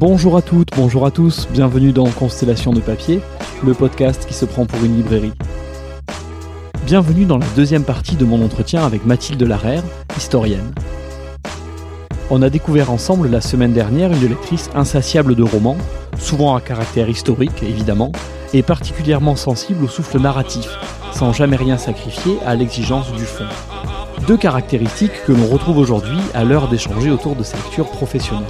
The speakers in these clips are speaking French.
Bonjour à toutes, bonjour à tous, bienvenue dans Constellation de papier, le podcast qui se prend pour une librairie. Bienvenue dans la deuxième partie de mon entretien avec Mathilde Larère, historienne. On a découvert ensemble la semaine dernière une lectrice insatiable de romans, souvent à caractère historique évidemment, et particulièrement sensible au souffle narratif, sans jamais rien sacrifier à l'exigence du fond. Deux caractéristiques que l'on retrouve aujourd'hui à l'heure d'échanger autour de ces lectures professionnelles.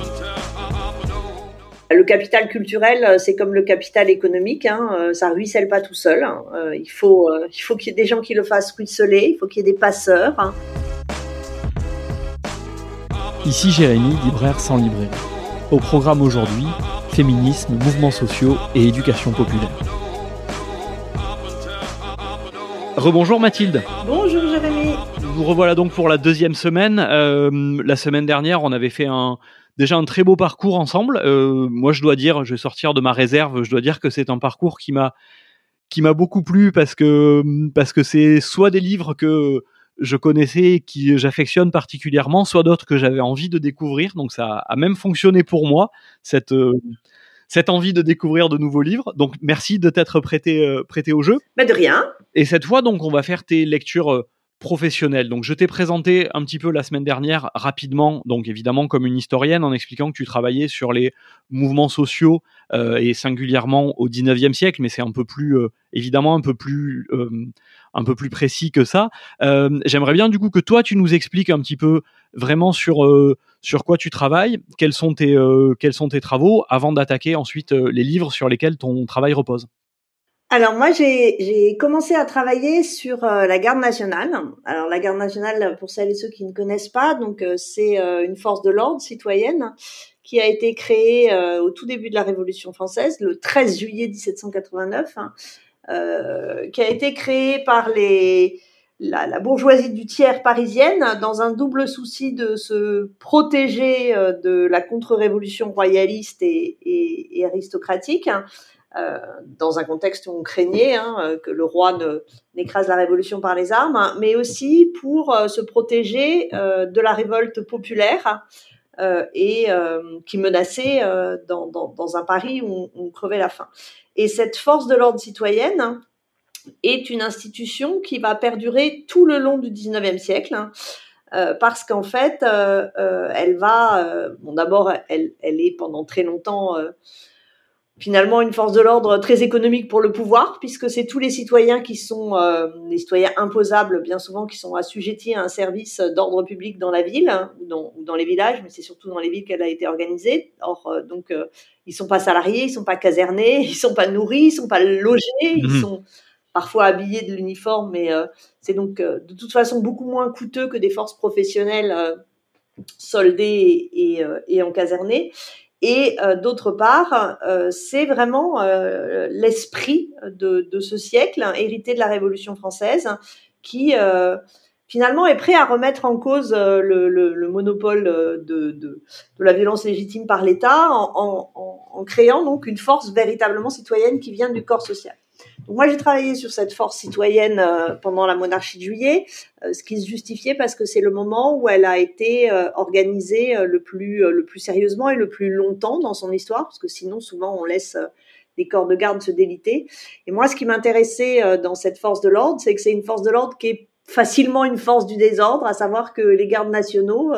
Le capital culturel, euh, c'est comme le capital économique, hein, euh, ça ruisselle pas tout seul. Hein. Euh, il faut, il faut qu'il y ait des gens qui le fassent ruisseler, il faut qu'il y ait des passeurs. Hein. Ici Jérémy, libraire sans librairie. Au programme aujourd'hui, féminisme, mouvements sociaux et éducation populaire. Rebonjour Mathilde. Bonjour Jérémy. Nous revoilà donc pour la deuxième semaine. la semaine dernière, on avait fait un, déjà un très beau parcours ensemble. Euh, moi, je dois dire, je vais sortir de ma réserve, je dois dire que c'est un parcours qui m'a qui m'a beaucoup plu parce que parce que c'est soit des livres que je connaissais et qui j'affectionne particulièrement, soit d'autres que j'avais envie de découvrir. Donc ça a même fonctionné pour moi cette euh, cette envie de découvrir de nouveaux livres. Donc merci de t'être prêté euh, prêté au jeu. Mais de rien. Et cette fois donc on va faire tes lectures professionnel. Donc je t'ai présenté un petit peu la semaine dernière rapidement, donc évidemment comme une historienne, en expliquant que tu travaillais sur les mouvements sociaux euh, et singulièrement au 19e siècle, mais c'est un peu plus euh, évidemment un peu plus euh, un peu plus précis que ça. J'aimerais bien du coup que toi tu nous expliques un petit peu vraiment sur quoi tu travailles, quels sont tes travaux, avant d'attaquer ensuite les livres sur lesquels ton travail repose. Alors moi j'ai commencé à travailler sur euh, la garde nationale. Alors la garde nationale, pour celles et ceux qui ne connaissent pas, donc euh, c'est euh, une force de l'ordre citoyenne qui a été créée au tout début de la Révolution française, le 13 juillet 1789, hein, qui a été créée par les la, bourgeoisie du tiers parisienne dans un double souci de se protéger de la contre-révolution royaliste et aristocratique. Euh, dans un contexte où on craignait hein, euh, que le roi n'écrase la révolution par les armes, hein, mais aussi pour euh, se protéger de la révolte populaire et qui menaçait dans, dans, dans, un Paris où on, crevait la faim. Et cette force de l'ordre citoyenne est une institution qui va perdurer tout le long du 19e siècle. Hein, parce qu'en fait, elle va, bon d'abord, elle, elle, est pendant très longtemps finalement une force de l'ordre très économique pour le pouvoir, puisque c'est tous les citoyens qui sont euh, les citoyens imposables, bien souvent, qui sont assujettis à un service d'ordre public dans la ville hein, ou, dans, ou, dans, les villages, mais c'est surtout dans les villes qu'elle a été organisée. Or, euh, donc, euh, ils sont pas salariés, ils sont pas casernés, ils sont pas nourris, ils sont pas logés, ils mhm. sont parfois habillés de l'uniforme, mais euh, c'est donc de toute façon beaucoup moins coûteux que des forces professionnelles soldées et, et, et encasernées. Et euh, d'autre part, euh, c'est vraiment euh, l'esprit de, de, ce siècle, hein, hérité de la Révolution française, qui finalement est prêt à remettre en cause le, le, le monopole de, de, de, la violence légitime par l'État en, en, en, créant donc une force véritablement citoyenne qui vient du corps social moi, j'ai travaillé sur cette force citoyenne euh, pendant la monarchie de juillet, euh, ce qui se justifiait parce que c'est le moment où elle a été euh, organisée le plus le plus sérieusement et le plus longtemps dans son histoire, parce que sinon, souvent, on laisse les corps de garde se déliter. Et moi, ce qui m'intéressait dans cette force de l'ordre, c'est que c'est une force de l'ordre qui est facilement une force du désordre, à savoir que les gardes nationaux,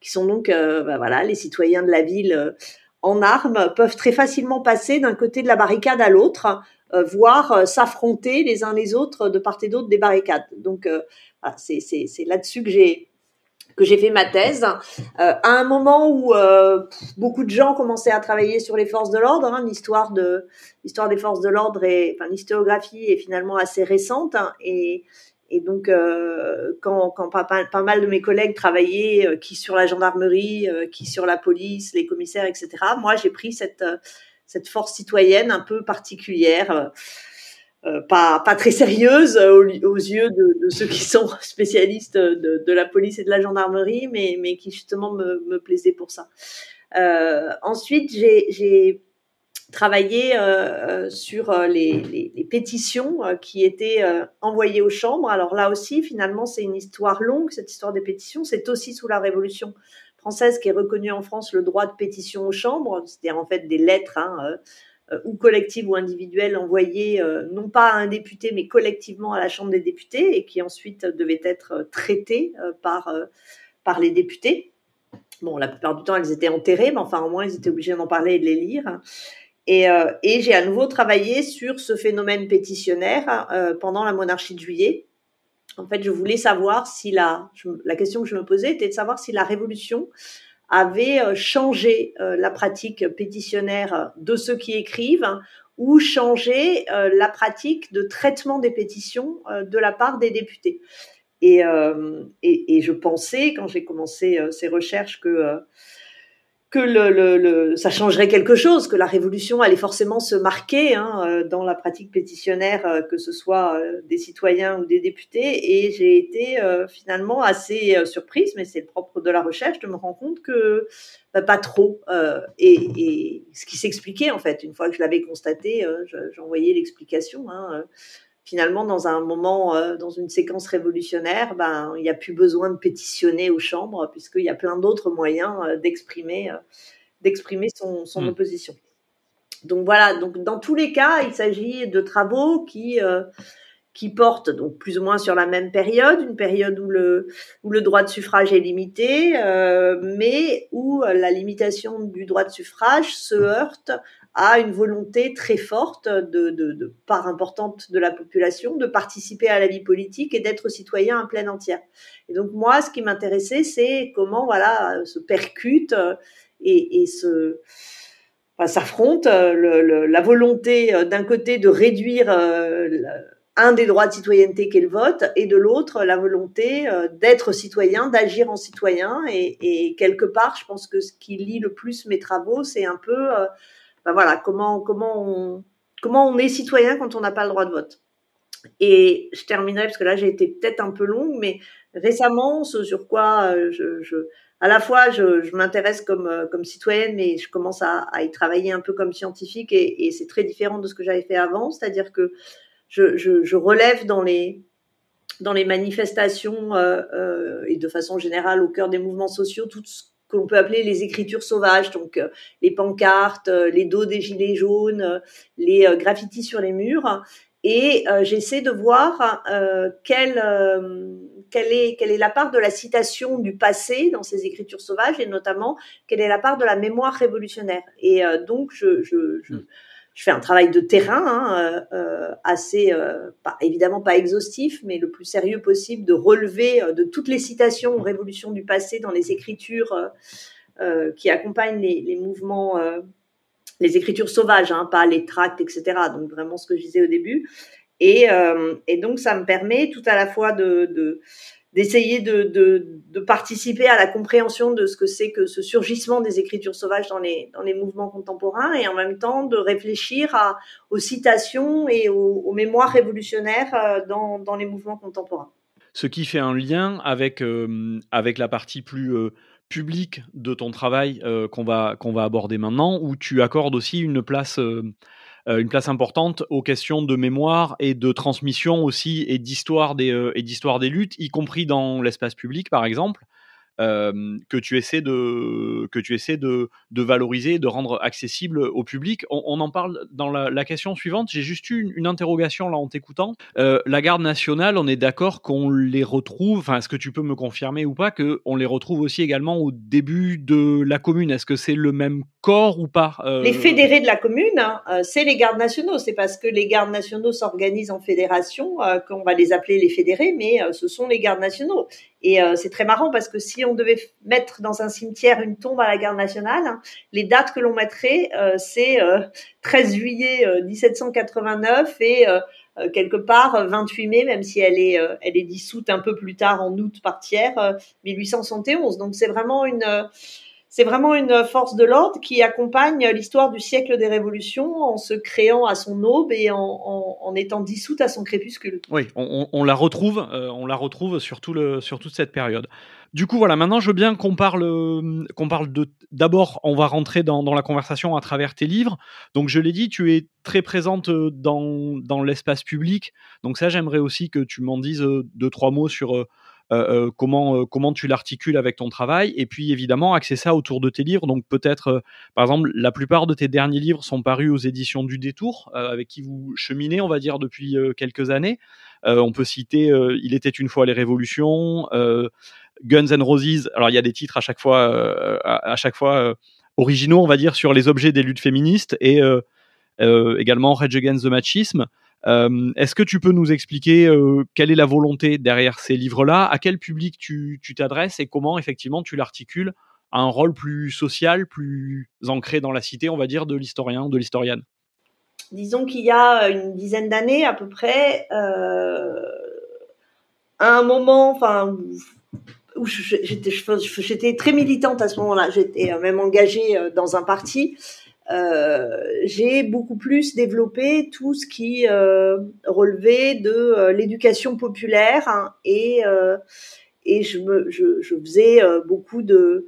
qui sont donc bah, voilà les citoyens de la ville en armes, peuvent très facilement passer d'un côté de la barricade à l'autre euh, voir euh, s'affronter les uns les autres de part et d'autre des barricades. Donc euh, voilà, c'est là-dessus que j'ai que j'ai fait ma thèse, euh, à un moment où euh, beaucoup de gens commençaient à travailler sur les forces de l'ordre. Hein, l'histoire de l'histoire des forces de l'ordre et enfin l'historiographie est finalement assez récente hein, et et donc euh, quand, pas, mal de mes collègues travaillaient, qui sur la gendarmerie, qui sur la police, les commissaires, etc. Moi, j'ai pris cette force citoyenne un peu particulière, euh, euh, pas, très sérieuse aux, yeux de, ceux qui sont spécialistes de, la police et de la gendarmerie, mais, qui justement me, me plaisait pour ça. Euh, ensuite, j'ai travaillé euh, sur les, les, pétitions qui étaient envoyées aux chambres. Alors là aussi, finalement, c'est une histoire longue, cette histoire des pétitions. C'est aussi sous la Révolution française qui est reconnue en France le droit de pétition aux chambres, c'est-à-dire en fait des lettres hein, ou collectives ou individuelles envoyées non pas à un député mais collectivement à la Chambre des députés et qui ensuite devaient être traitées par, par les députés. Bon, la plupart du temps, elles étaient enterrées, mais enfin, au moins, ils étaient obligés d'en parler et de les lire. Et, euh, et j'ai à nouveau travaillé sur ce phénomène pétitionnaire euh, pendant la monarchie de juillet. En fait, je voulais savoir si la, la question que je me posais était de savoir si la Révolution avait euh, changé la pratique pétitionnaire de ceux qui écrivent ou changé la pratique de traitement des pétitions de la part des députés. Et, et, et je pensais, quand j'ai commencé ces recherches, que que le, le, ça changerait quelque chose, que la révolution allait forcément se marquer hein, euh, dans la pratique pétitionnaire, euh, que ce soit euh, des citoyens ou des députés. Et j'ai été finalement assez surprise, mais c'est le propre de la recherche, de me rendre compte que bah, pas trop. Et, et, ce qui s'expliquait en fait, une fois que je l'avais constaté, j'envoyais l'explication. Hein, finalement, dans un moment, euh, dans une séquence révolutionnaire, ben, il n'y a plus besoin de pétitionner aux chambres, puisqu'il y a plein d'autres moyens euh, d'exprimer, euh, d'exprimer son, son mmh. opposition. Donc voilà, donc dans tous les cas, il s'agit de travaux qui qui portent donc plus ou moins sur la même période, une période où le où le droit de suffrage est limité, mais où la limitation du droit de suffrage se heurte a une volonté très forte de, de, de, part importante de la population de participer à la vie politique et d'être citoyen à pleine entière. Et donc moi, ce qui m'intéressait, c'est comment voilà se percute euh, et, et se enfin, s'affronte euh, la volonté euh, d'un côté de réduire un des droits de citoyenneté qu'est le vote, et de l'autre, la volonté d'être citoyen, d'agir en citoyen. Et, et, quelque part, je pense que ce qui lie le plus mes travaux, c'est un peu ben voilà, comment, comment, on, comment on est citoyen quand on n'a pas le droit de vote. Et je terminerai parce que là j'ai été peut-être un peu longue, mais récemment, ce sur quoi euh, je, à la fois je, m'intéresse comme euh, comme citoyenne, mais je commence à, y travailler un peu comme scientifique et, c'est très différent de ce que j'avais fait avant. C'est-à-dire que je, relève dans les dans les manifestations euh, et de façon générale au cœur des mouvements sociaux tout ce qu'on peut appeler les écritures sauvages, donc euh, les pancartes, euh, les dos des gilets jaunes, euh, les graffitis sur les murs. Et j'essaie de voir quelle, quelle, est, quelle est la part de la citation du passé dans ces écritures sauvages et notamment quelle est la part de la mémoire révolutionnaire. Et donc, je, hmm je fais un travail de terrain hein, euh, euh, assez, euh, pas, évidemment pas exhaustif, mais le plus sérieux possible, de relever euh, de toutes les citations aux révolutions du passé dans les écritures euh, qui accompagnent les, les mouvements, les écritures sauvages, hein, pas les tracts, etc. Donc vraiment ce que je disais au début. Et, et donc ça me permet tout à la fois de, de d'essayer de, de, participer à la compréhension de ce que c'est que ce surgissement des écritures sauvages dans les, dans les mouvements contemporains et en même temps de réfléchir aux citations et aux, mémoires révolutionnaires euh, dans, dans, les mouvements contemporains. Ce qui fait un lien avec, euh, avec la partie plus euh, publique de ton travail euh, qu'on va, va aborder maintenant, où tu accordes aussi une place une place importante aux questions de mémoire et de transmission aussi et d'histoire des, euh, et d'histoire des luttes, y compris dans l'espace public par exemple que tu essaies de que tu essaies de, valoriser, de rendre accessible au public. On, en parle dans la, question suivante. J'ai juste eu une, interrogation là en t'écoutant. Euh, la garde nationale, on est d'accord qu'on les retrouve. Enfin, est-ce que tu peux me confirmer ou pas que on les retrouve aussi également au début de la commune? Est-ce que c'est le même corps ou pas? Euh... Les fédérés de la commune, hein, euh, c'est les gardes nationaux. C'est parce que les gardes nationaux s'organisent en fédération qu'on va les appeler les fédérés, mais ce sont les gardes nationaux. Et c'est très marrant parce que si on devait mettre dans un cimetière une tombe à la garde nationale, les dates que l'on mettrait, c'est 13 juillet 1789 et quelque part 28 mai, même si elle est, elle est dissoute un peu plus tard en août par tiers, 1871. Donc c'est vraiment une c'est vraiment une force de l'ordre qui accompagne l'histoire du siècle des révolutions en se créant à son aube et en, étant dissoute à son crépuscule. Oui, on, la retrouve, euh, on la retrouve sur, sur toute cette période. Du coup, voilà, maintenant je veux bien qu'on parle, qu'on parle de. D'abord, on va rentrer dans, la conversation à travers tes livres. Donc, je l'ai dit, tu es très présente dans, dans l'espace public. Donc, ça, j'aimerais aussi que tu m'en dises deux, trois mots sur comment, comment tu l'articules avec ton travail, et puis évidemment axer ça autour de tes livres. Donc peut-être, par exemple, la plupart de tes derniers livres sont parus aux éditions du Détour, avec qui vous cheminez, on va dire, depuis quelques années. on peut citer Il était une fois les révolutions, Guns and Roses. Alors il y a des titres à chaque fois, à, chaque fois originaux, on va dire, sur les objets des luttes féministes et également Rage Against the Machisme. Euh, est-ce que tu peux nous expliquer euh, quelle est la volonté derrière ces livres-là, à quel public tu t'adresses et comment effectivement tu l'articules à un rôle plus social, plus ancré dans la cité, on va dire, de l'historien, de l'historienne? Disons qu'il y a une dizaine d'années à peu près, euh, à un moment, enfin, où j'étais très militante à ce moment-là, j'étais même engagée dans un parti. Euh, j'ai beaucoup plus développé tout ce qui euh, relevait de euh, l'éducation populaire hein, et et je, me, je, je faisais beaucoup de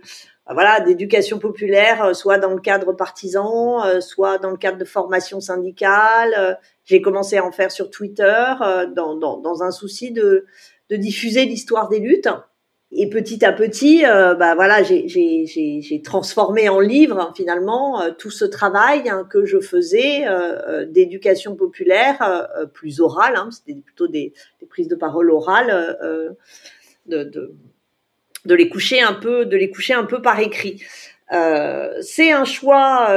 voilà d'éducation populaire, soit dans le cadre partisan, soit dans le cadre de formation syndicale. J'ai commencé à en faire sur Twitter dans, dans, dans un souci de, de diffuser l'histoire des luttes et petit à petit, euh, bah voilà, j'ai transformé en livre hein, finalement euh, tout ce travail hein, que je faisais euh, d'éducation populaire plus orale. Hein, C'était plutôt des, prises de parole orales, de, de, les coucher un peu, de les coucher un peu par écrit. C'est un choix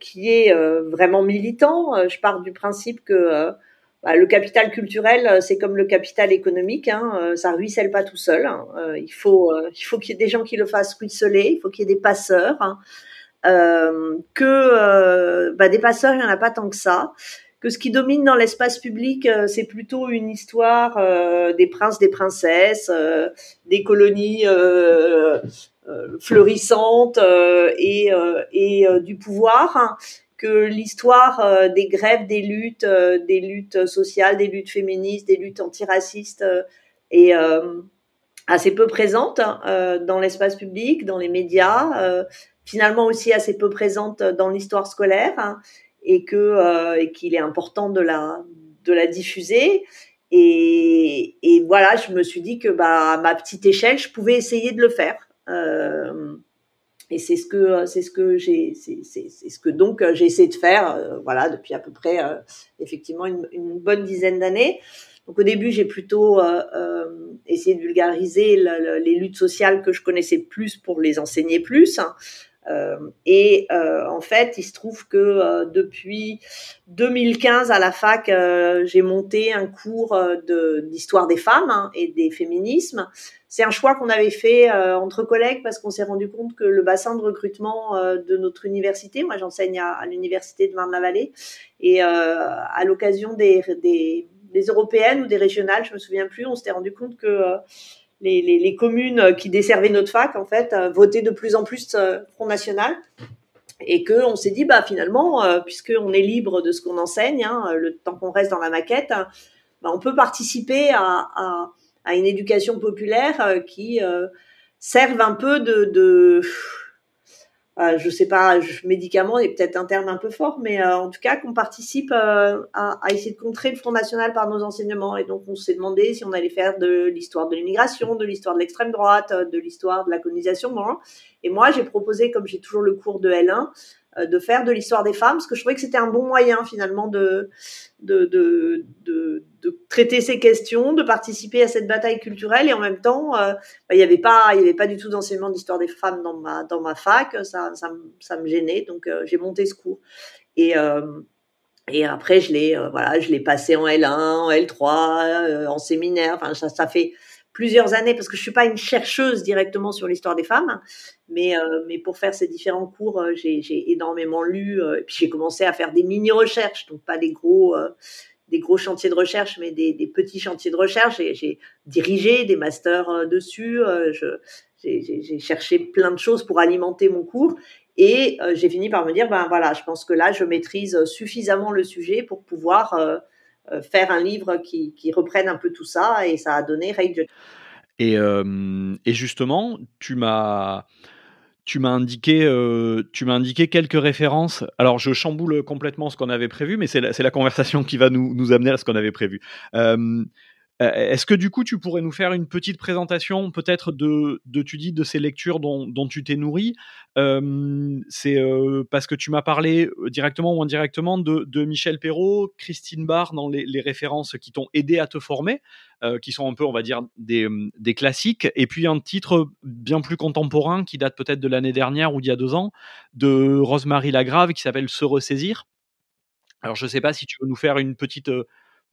qui est vraiment militant. Je pars du principe que bah, le capital culturel, euh, c'est comme le capital économique, hein, euh, ça ruisselle pas tout seul. Hein. Euh, il faut, il faut qu'il y ait des gens qui le fassent ruisseler, il faut qu'il y ait des passeurs. Hein. que bah, des passeurs, il n'y en a pas tant que ça. Que ce qui domine dans l'espace public, c'est plutôt une histoire des princes, des princesses, des colonies fleurissantes et, et du pouvoir que l'histoire euh, des grèves, des luttes, euh, des luttes sociales, des luttes féministes, des luttes antiracistes euh, est assez peu présente hein, dans l'espace public, dans les médias, finalement aussi assez peu présente dans l'histoire scolaire, hein, et que et qu'il est important de la diffuser. Et, voilà, je me suis dit que bah à ma petite échelle, je pouvais essayer de le faire. Et c'est ce que c'est ce que j'ai c'est ce que donc j'ai essayé de faire euh, voilà depuis à peu près euh, effectivement une, une, bonne dizaine d'années donc au début j'ai plutôt euh, euh essayé de vulgariser les luttes sociales que je connaissais plus pour les enseigner plus hein. Euh, et euh, en fait, il se trouve que euh, depuis 2015 à la fac, j'ai monté un cours d'histoire des femmes hein, et des féminismes. C'est un choix qu'on avait fait entre collègues parce qu'on s'est rendu compte que le bassin de recrutement de notre université, moi j'enseigne à, l'université de Marne-la-Vallée, et à l'occasion des, des, européennes ou des régionales, je me souviens plus, on s'était rendu compte que les, les, les, communes qui desservaient notre fac, en fait, euh, votaient de plus en plus euh, Front National. Et que on s'est dit, bah finalement, euh, puisqu'on est libre de ce qu'on enseigne, hein, le temps qu'on reste dans la maquette, bah, on peut participer à, à, à une éducation populaire qui serve un peu de, de euh, je sais pas, médicament est peut-être un terme un peu fort, mais euh, en tout cas qu'on participe euh, à, essayer de contrer le Front National par nos enseignements. Et donc on s'est demandé si on allait faire de l'histoire de l'immigration, de l'histoire de l'extrême droite, de l'histoire de la colonisation. Bon. Et moi j'ai proposé, comme j'ai toujours le cours de L1, euh, de faire de l'histoire des femmes, parce que je trouvais que c'était un bon moyen finalement de, de, de, de, traiter ces questions, de participer à cette bataille culturelle, et en même temps, euh, bah, il n'y avait pas, il y avait pas du tout d'enseignement d'histoire des femmes dans ma dans ma fac, ça ça, ça me gênait, donc euh, j'ai monté ce cours et et après, je l'ai, voilà, passé en L1, en L3, en séminaire. Enfin, ça, ça fait plusieurs années parce que je suis pas une chercheuse directement sur l'histoire des femmes, mais euh, mais pour faire ces différents cours, euh, j'ai énormément lu euh, et puis j'ai commencé à faire des mini recherches, donc pas des gros des gros chantiers de recherche, mais des, des petits chantiers de recherche. J'ai dirigé des masters dessus. j'ai cherché plein de choses pour alimenter mon cours. Et j'ai fini par me dire, ben voilà, je pense que là, je maîtrise suffisamment le sujet pour pouvoir euh, faire un livre qui, qui, reprenne un peu tout ça et ça a donné Rage. Et, euh, et justement, tu m'as tu m'as indiqué, euh, indiqué quelques références. Alors, je chamboule complètement ce qu'on avait prévu, mais c'est la, la, conversation qui va nous, nous amener à ce qu'on avait prévu. Euh, Euh, est-ce que du coup, tu pourrais nous faire une petite présentation, peut-être de, tu dis, de ces lectures dont, tu t'es nourri? Euh, C'est euh, parce que tu m'as parlé euh, directement ou indirectement de, Michel Perrault, Christine Barr dans les, références qui t'ont aidé à te former, euh, qui sont un peu, on va dire, des, des, classiques, et puis un titre bien plus contemporain qui date peut-être de l'année dernière ou d'il y a deux ans, de Rosemary Lagrave, qui s'appelle Se ressaisir. Alors, je ne sais pas si tu veux nous faire une petite euh,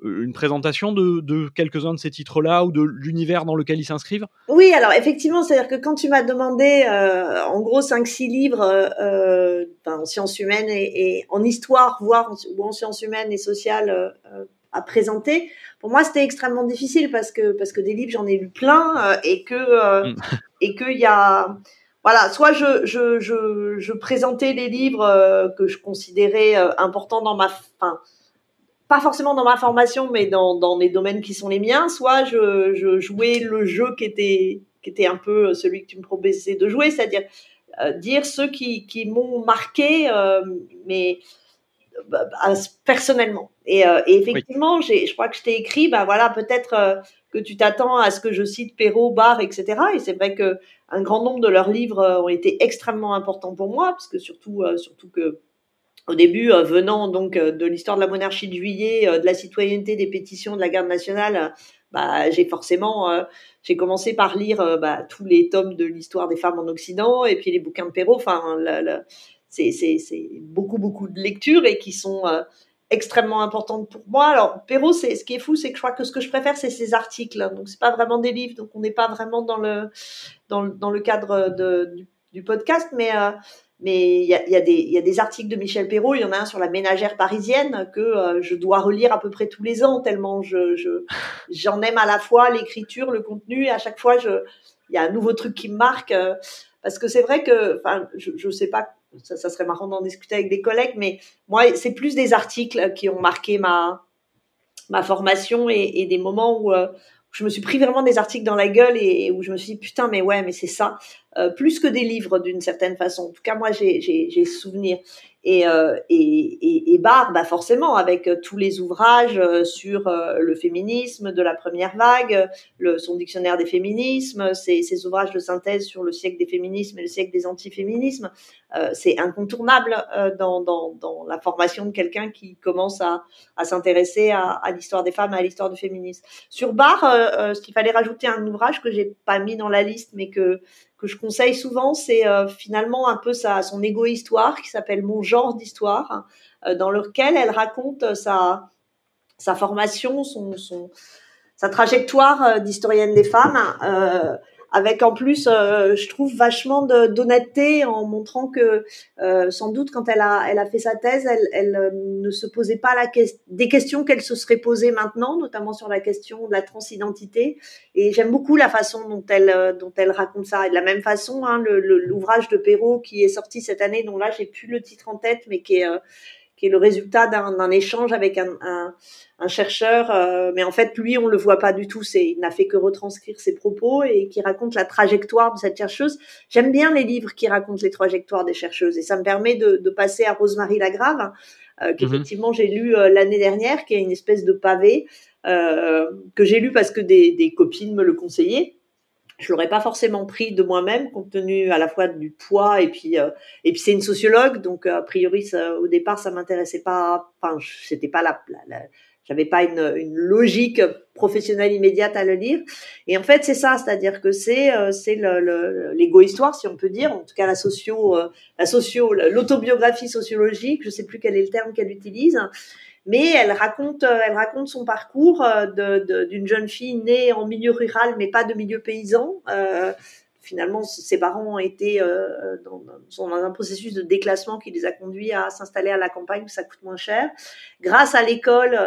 une présentation de, de quelques-uns de ces titres-là ou de l'univers dans lequel ils s'inscrivent? Oui, alors effectivement, c'est-à-dire que quand tu m'as demandé euh, en gros 5-6 livres euh, en sciences humaines et, et, en histoire, voire en, ou en sciences humaines et sociales euh, à présenter, pour moi c'était extrêmement difficile parce que parce que des livres j'en ai lu plein euh, et que mm. et qu'il y a voilà, soit je, je, je, je présentais les livres que je considérais importants dans ma, fin, pas forcément dans ma formation, mais dans, dans les domaines qui sont les miens, soit je, je jouais le jeu qui était, qui était un peu celui que tu me proposais de jouer, c'est-à-dire euh, dire ceux qui, qui m'ont marqué, euh, mais bah, bah, personnellement. Et, euh, et effectivement, j'ai, je crois que je t'ai écrit, bah voilà, peut-être euh, que tu t'attends à ce que je cite Perrault, Barre, etc. Et c'est vrai que un grand nombre de leurs livres ont été extrêmement importants pour moi, parce que surtout, surtout que au début, euh, venant donc euh, de l'histoire de la monarchie de juillet, euh, de la citoyenneté, des pétitions, de la garde nationale, bah, j'ai forcément, j'ai commencé par lire bah, tous les tomes de l'histoire des femmes en Occident et puis les bouquins de Perrault. Enfin, c'est, beaucoup, beaucoup de lectures et qui sont extrêmement importantes pour moi. Alors, Perrault, c'est, ce qui est fou, c'est que je crois que ce que je préfère, c'est ses articles. Donc, c'est pas vraiment des livres, donc on n'est pas vraiment dans le, dans, le, dans le cadre de, du, du podcast, mais mais il y a, y, a y a, des articles de Michel Perrault, il y en a un sur la ménagère parisienne que euh, je dois relire à peu près tous les ans, tellement je, je, j'en aime à la fois l'écriture, le contenu, et à chaque fois, il y a un nouveau truc qui me marque. Euh, parce que c'est vrai que, enfin, je, je sais pas, ça, ça serait marrant d'en discuter avec des collègues, mais moi, c'est plus des articles qui ont marqué ma, ma formation et, et des moments où, euh, je me suis pris vraiment des articles dans la gueule et, où je me suis dit putain mais ouais mais c'est ça. Euh, plus que des livres d'une certaine façon. En tout cas moi j'ai j'ai souvenir et, euh, et, et, et Barre, bah forcément, avec euh, tous les ouvrages euh, sur le féminisme de la première vague, son dictionnaire des féminismes, ses, ouvrages de synthèse sur le siècle des féminismes et le siècle des antiféminismes, euh, c'est incontournable euh, dans, dans, la formation de quelqu'un qui commence à, à s'intéresser à, l'histoire des femmes et à l'histoire du féminisme. Sur Barre, ce qu'il fallait rajouter un ouvrage que j'ai pas mis dans la liste, mais que que je conseille souvent, c'est euh, finalement un peu sa, son égo-histoire qui s'appelle Mon genre d'histoire, euh, dans lequel elle raconte euh, sa, sa formation, son, son, sa trajectoire d'historienne des femmes avec en plus, euh, je trouve vachement d'honnêteté en montrant que euh, sans doute quand elle a, elle a fait sa thèse, elle, elle euh, ne se posait pas la que des questions qu'elle se serait posées maintenant, notamment sur la question de la transidentité. Et j'aime beaucoup la façon dont elle, euh, dont elle raconte ça. Et de la même façon, hein, l'ouvrage de Perrault qui est sorti cette année, dont là j'ai plus le titre en tête, mais qui est qui est le résultat d'un échange avec un, un, un chercheur, euh, mais en fait lui on le voit pas du tout, c'est il n'a fait que retranscrire ses propos et qui raconte la trajectoire de cette chercheuse. J'aime bien les livres qui racontent les trajectoires des chercheuses et ça me permet de, de passer à Rosemary Lagrave, euh, qu'effectivement j'ai lu euh, l'année dernière, qui est une espèce de pavé euh, que j'ai lu parce que des, des copines me le conseillaient je l'aurais pas forcément pris de moi-même compte tenu à la fois du poids et puis euh, et puis c'est une sociologue donc a priori au départ ça m'intéressait pas enfin c'était pas la, la, la j'avais pas une, une, logique professionnelle immédiate à le lire. Et en fait c'est ça c'est-à-dire que c'est euh, c'est l'ego histoire si on peut dire en tout cas la socio euh, la socio l'autobiographie sociologique je sais plus quel est le terme qu'elle utilise mais elle raconte, euh, elle raconte son parcours euh, d'une jeune fille née en milieu rural, mais pas de milieu paysan. Euh, finalement, ses parents ont été dans, sont dans un processus de déclassement qui les a conduits à s'installer à la campagne où ça coûte moins cher. Grâce à l'école,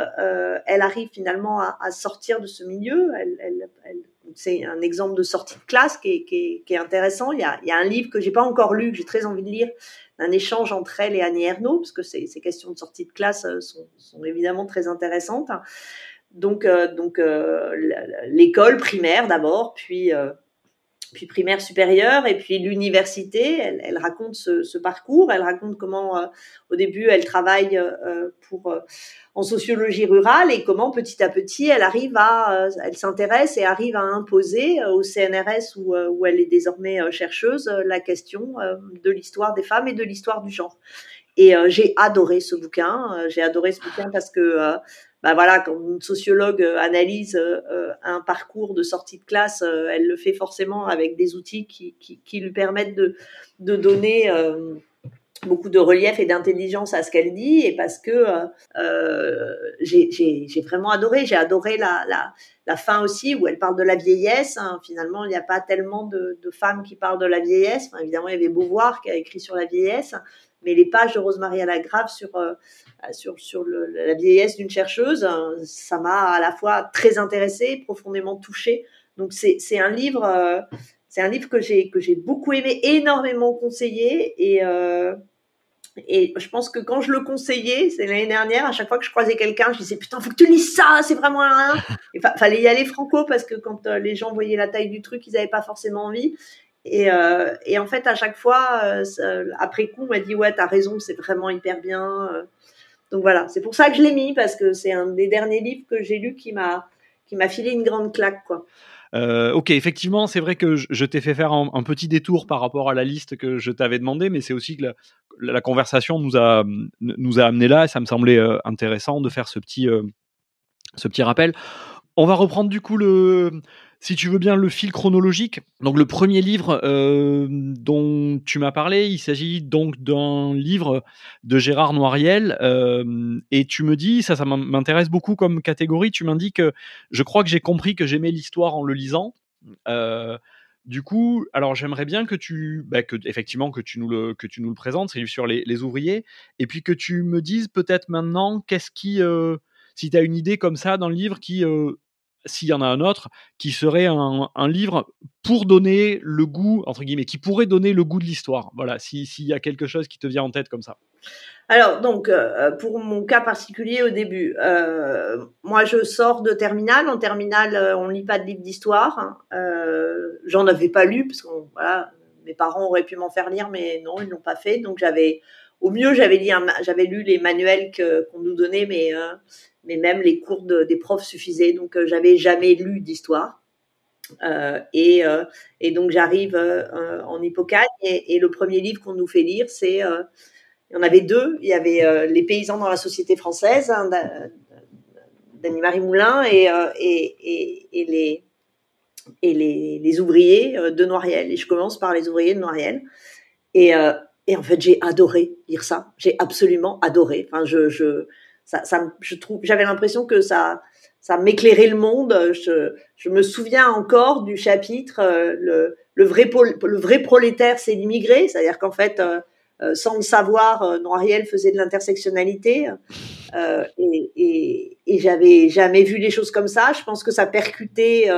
elle arrive finalement à, sortir de ce milieu. C'est un exemple de sortie de classe qui est, intéressant. Il y, a, un livre que j'ai pas encore lu, que j'ai très envie de lire, un échange entre elle et Annie Ernaux, parce que ces, questions de sortie de classe euh, sont, évidemment très intéressantes. Donc, euh, euh, l'école primaire d'abord, puis, puis primaire supérieure, et puis l'université. Elle, raconte ce, parcours, elle raconte comment, euh, au début, elle travaille euh, pour euh, en sociologie rurale et comment petit à petit, elle arrive à, elle s'intéresse et arrive à imposer au CNRS où elle est désormais chercheuse la question de l'histoire des femmes et de l'histoire du genre. Et j'ai adoré ce bouquin. j'ai adoré ce bouquin parce que bah voilà, quand une sociologue euh, analyse euh, euh, un parcours de sortie de classe, elle le fait forcément avec des outils qui, lui permettent de, donner beaucoup de relief et d'intelligence à ce qu'elle dit et parce que j'ai vraiment adoré. J'ai adoré la, la, fin aussi où elle parle de la vieillesse. Hein. Finalement, il n'y a pas tellement de, de, femmes qui parlent de la vieillesse. Enfin, évidemment, il y avait Beauvoir qui a écrit sur la vieillesse, mais les pages de Rosemary Lagrave sur euh, sur sur le, la vieillesse d'une chercheuse, hein, ça m'a à la fois très intéressée, profondément touchée. Donc c'est un livre euh, c'est un livre que j'ai que j'ai beaucoup aimé, énormément conseillé et euh, et je pense que quand je le conseillais, c'est l'année dernière, à chaque fois que je croisais quelqu'un, je disais putain, faut que tu lises ça, c'est vraiment un. Il fallait y aller franco parce que quand les gens voyaient la taille du truc, ils n'avaient pas forcément envie. Et, euh, et, en fait, à chaque fois, euh, après coup, on m'a dit ouais, t'as raison, c'est vraiment hyper bien. Euh. Donc voilà, c'est pour ça que je l'ai mis parce que c'est un des derniers livres que j'ai lu qui m'a qui m'a filé une grande claque quoi. Ok, effectivement, c'est vrai que je, t'ai fait faire un, petit détour par rapport à la liste que je t'avais demandé, mais c'est aussi que la, la, conversation nous a, nous a amené là, et ça me semblait intéressant de faire ce petit, ce petit rappel. On va reprendre du coup le, si tu veux bien, le fil chronologique. Donc le premier livre euh, dont tu m'as parlé, il s'agit donc d'un livre de Gérard Noiriel. Euh, et tu me dis, ça, ça m'intéresse beaucoup comme catégorie. Tu m'indiques, je crois que j'ai compris que j'aimais l'histoire en le lisant. Euh, du coup, alors j'aimerais bien que tu, bah, que effectivement que tu nous le que tu nous le présentes, c'est sur les, les, ouvriers, et puis que tu me dises peut-être maintenant qu'est-ce qui, euh, si tu as une idée comme ça dans le livre qui euh, s'il y en a un autre, qui serait un, livre pour donner le goût, entre guillemets, qui pourrait donner le goût de l'histoire. Voilà, s'il y a quelque chose qui te vient en tête comme ça. Alors, donc, euh, pour mon cas particulier au début, euh, moi, je sors de terminale. En terminale, euh, on ne lit pas de livre d'histoire. Hein. J'en avais pas lu, parce que voilà, mes parents auraient pu m'en faire lire, mais non, ils l'ont pas fait. Donc, j'avais, au mieux, j'avais lu, les manuels qu'on nous donnait, mais mais même les cours des profs suffisaient. Donc, euh, j'avais jamais lu d'histoire. Euh, et, euh, et, donc, j'arrive en Hippocane et, le premier livre qu'on nous fait lire, c'est. il y en avait deux. Il y avait Les paysans dans la société française, hein, d'Annie-Marie Moulin, et, les, ouvriers de Noiriel. Et je commence par les ouvriers de Noiriel. Et, et en fait, j'ai adoré lire ça. J'ai absolument adoré. Enfin, je, je, ça, ça je trouve, j'avais l'impression que ça, ça m'éclairait le monde. Je, je, me souviens encore du chapitre euh, le, le, vrai le vrai prolétaire, c'est l'immigré, c'est-à-dire qu'en fait, euh, euh, sans le savoir, Noiriel faisait de l'intersectionnalité et, et, et j'avais jamais vu les choses comme ça. Je pense que ça percutait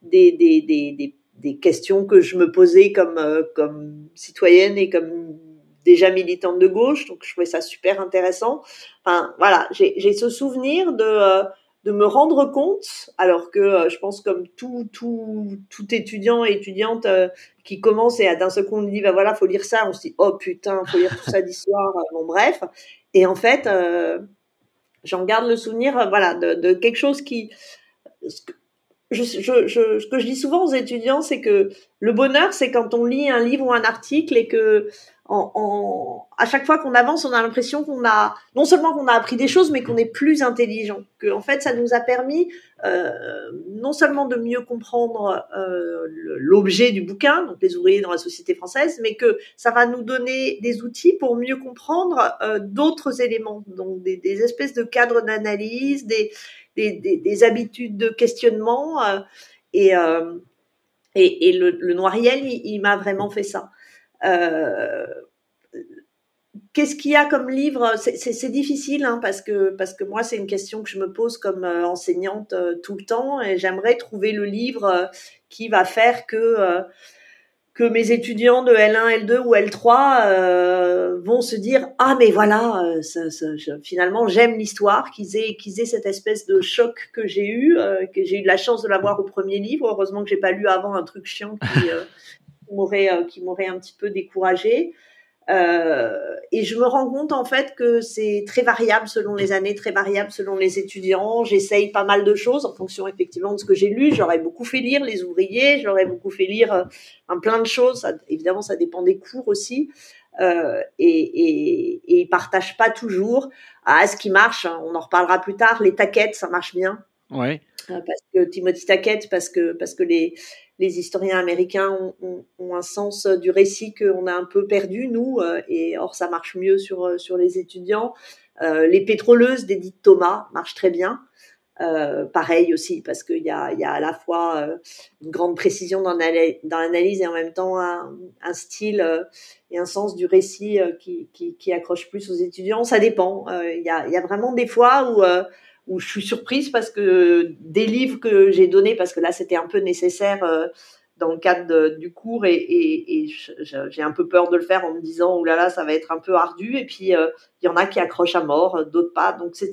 des, des, des, des, des questions que je me posais comme comme citoyenne et comme déjà militante de gauche, donc je trouvais ça super intéressant. Enfin, voilà, j'ai ce souvenir de, euh, de me rendre compte, alors que euh, je pense comme tout, tout, tout étudiant et étudiante euh, qui commence et d'un seul coup on dit, bah voilà, faut lire ça, on se dit, oh putain, faut lire tout ça d'histoire, bon bref. Et en fait, j'en garde le souvenir, voilà, de, de quelque chose qui... Je, je, je, ce que je dis souvent aux étudiants, c'est que le bonheur, c'est quand on lit un livre ou un article et que en, à chaque fois qu'on avance, on a l'impression qu'on a non seulement qu'on a appris des choses, mais qu'on est plus intelligent. Que en fait, ça nous a permis euh, non seulement de mieux comprendre euh, l'objet du bouquin, donc les ouvriers dans la société française, mais que ça va nous donner des outils pour mieux comprendre euh, d'autres éléments, donc des, des, espèces de cadres d'analyse, des, des, des, habitudes de questionnement. Euh, et, euh, et, et, le, le Noiriel, il, il m'a vraiment fait ça. Euh, qu'est-ce qu'il y a comme livre? C'est difficile hein, parce que parce que moi c'est une question que je me pose comme euh, enseignante euh, tout le temps et j'aimerais trouver le livre qui va faire que que mes étudiants de L1, L2 ou L3 euh, vont se dire ah mais voilà finalement j'aime l'histoire qu'ils aient qu'ils aient cette espèce de choc que j'ai eu que j'ai eu la chance de l'avoir au premier livre. Heureusement que j'ai pas lu avant un truc chiant qui euh, qui m'aurait un petit peu découragé euh, et je me rends compte en fait que c'est très variable selon les années, très variable selon les étudiants. J'essaye pas mal de choses en fonction effectivement de ce que j'ai lu. J'aurais beaucoup fait lire les ouvriers, j'aurais beaucoup fait lire euh, un plein de choses. évidemment, ça dépend des cours aussi. Et, et, et partagent pas toujours. Ah, ce qui marche, hein, on en reparlera plus tard. Les taquettes, ça marche bien. Ouais. Euh, parce que Timothy Tackett, parce que parce que les les historiens américains ont, ont, un sens du récit qu'on a un peu perdu nous, euh, et or ça marche mieux sur euh, sur les étudiants. Euh, les pétroleuses d'Edith Thomas marchent très bien. Euh, pareil aussi parce qu'il y a, y a à la fois une grande précision dans, dans l'analyse et en même temps un, un style et un sens du récit qui, qui, qui, accroche plus aux étudiants. Ça dépend. Il y, a, y, a, vraiment des fois où où je suis surprise parce que des livres que j'ai donnés, parce que là c'était un peu nécessaire euh, dans le cadre du cours et, j'ai un peu peur de le faire en me disant oh là là ça va être un peu ardu et puis euh, il y en a qui accrochent à mort, d'autres pas. Donc c'est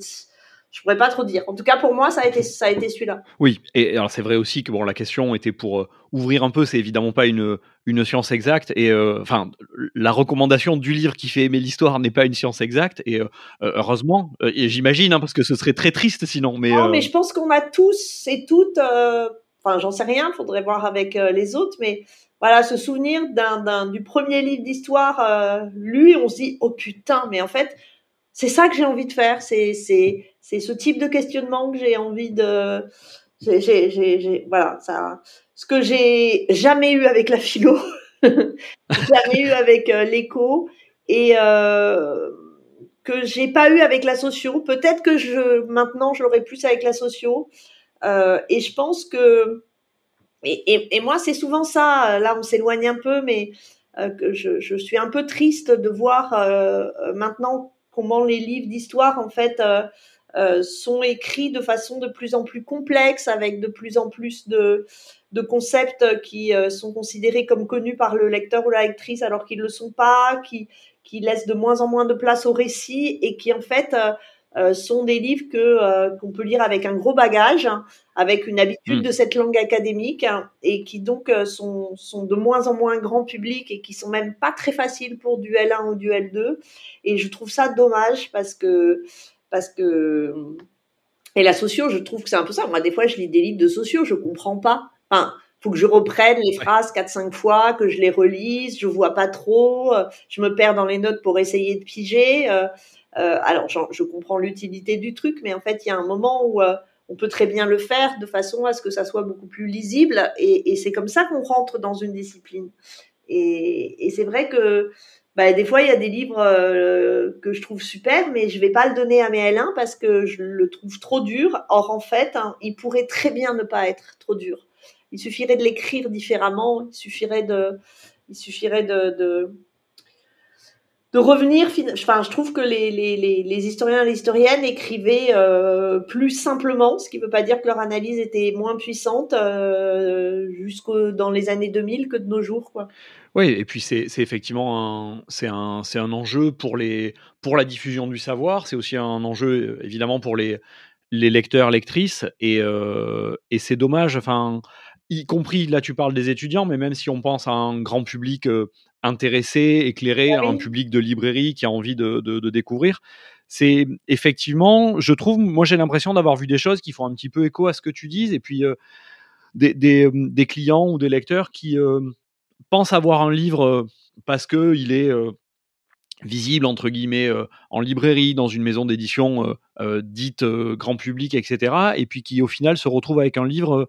je pourrais pas trop dire. En tout cas, pour moi, ça a été, ça a été celui-là. Oui, et alors c'est vrai aussi que bon, la question était pour euh, ouvrir un peu. C'est évidemment pas une une science exacte, et euh, enfin, la recommandation du livre qui fait aimer l'histoire n'est pas une science exacte, et euh, heureusement, et j'imagine, hein, parce que ce serait très triste sinon. Mais non, mais je pense qu'on a tous et toutes, enfin, j'en sais rien, faudrait voir avec les autres, mais voilà, se souvenir d'un du premier livre d'histoire lu, et on se dit oh putain, mais en fait c'est ça que j'ai envie de faire. C'est c'est c'est ce type de questionnement que j'ai envie de. J'ai j'ai voilà ça. Ce que j'ai jamais eu avec la philo, jamais eu avec euh, l'éco et euh, que j'ai pas eu avec la socio. Peut-être que je maintenant je l'aurai plus avec la socio. Euh, et je pense que et, et, et moi c'est souvent ça. Là on s'éloigne un peu, mais euh, que je, je, suis un peu triste de voir euh, maintenant comment les livres d'histoire en fait euh, euh, sont écrits de façon de plus en plus complexe, avec de plus en plus de, de concepts qui euh, sont considérés comme connus par le lecteur ou la lectrice alors qu'ils ne le sont pas, qui, qui laissent de moins en moins de place au récit et qui en fait euh, sont des livres que euh, qu'on peut lire avec un gros bagage, hein, avec une habitude mm. de cette langue académique hein, et qui donc euh, sont sont de moins en moins grand public et qui sont même pas très faciles pour du L1 ou du L2 et je trouve ça dommage parce que parce que et la socio, je trouve que c'est un peu ça. Moi, des fois, je lis des livres de socio, je comprends pas. Enfin, faut que je reprenne les phrases quatre cinq fois, que je les relise, je vois pas trop, je me perds dans les notes pour essayer de piger. Euh, alors, je comprends l'utilité du truc, mais en fait, il y a un moment où euh, on peut très bien le faire de façon à ce que ça soit beaucoup plus lisible, et, et c'est comme ça qu'on rentre dans une discipline. Et, et c'est vrai que bah, des fois, il y a des livres euh, que je trouve super, mais je vais pas le donner à mes L1 parce que je le trouve trop dur. Or, en fait, hein, il pourrait très bien ne pas être trop dur. Il suffirait de l'écrire différemment. Il suffirait de, il suffirait de, de de revenir. Enfin, je trouve que les, les, les, historiens et les historiennes écrivaient euh, plus simplement, ce qui ne veut pas dire que leur analyse était moins puissante euh, jusqu'au dans les années 2000 que de nos jours, quoi. Oui, et puis c'est effectivement un, un enjeu pour, les, pour la diffusion du savoir, c'est aussi un enjeu évidemment pour les, les lecteurs, lectrices, et, euh, et c'est dommage, enfin, y compris, là tu parles des étudiants, mais même si on pense à un grand public euh, intéressé, éclairé, ah un public de librairie qui a envie de, de, découvrir. C'est effectivement, je trouve, moi j'ai l'impression d'avoir vu des choses qui font un petit peu écho à ce que tu dis, et puis euh, des, des, euh, des, clients ou des lecteurs qui euh, pensent avoir un livre parce que il est visible entre guillemets en librairie, dans une maison d'édition dite grand public, etc. Et puis qui au final se retrouvent avec un livre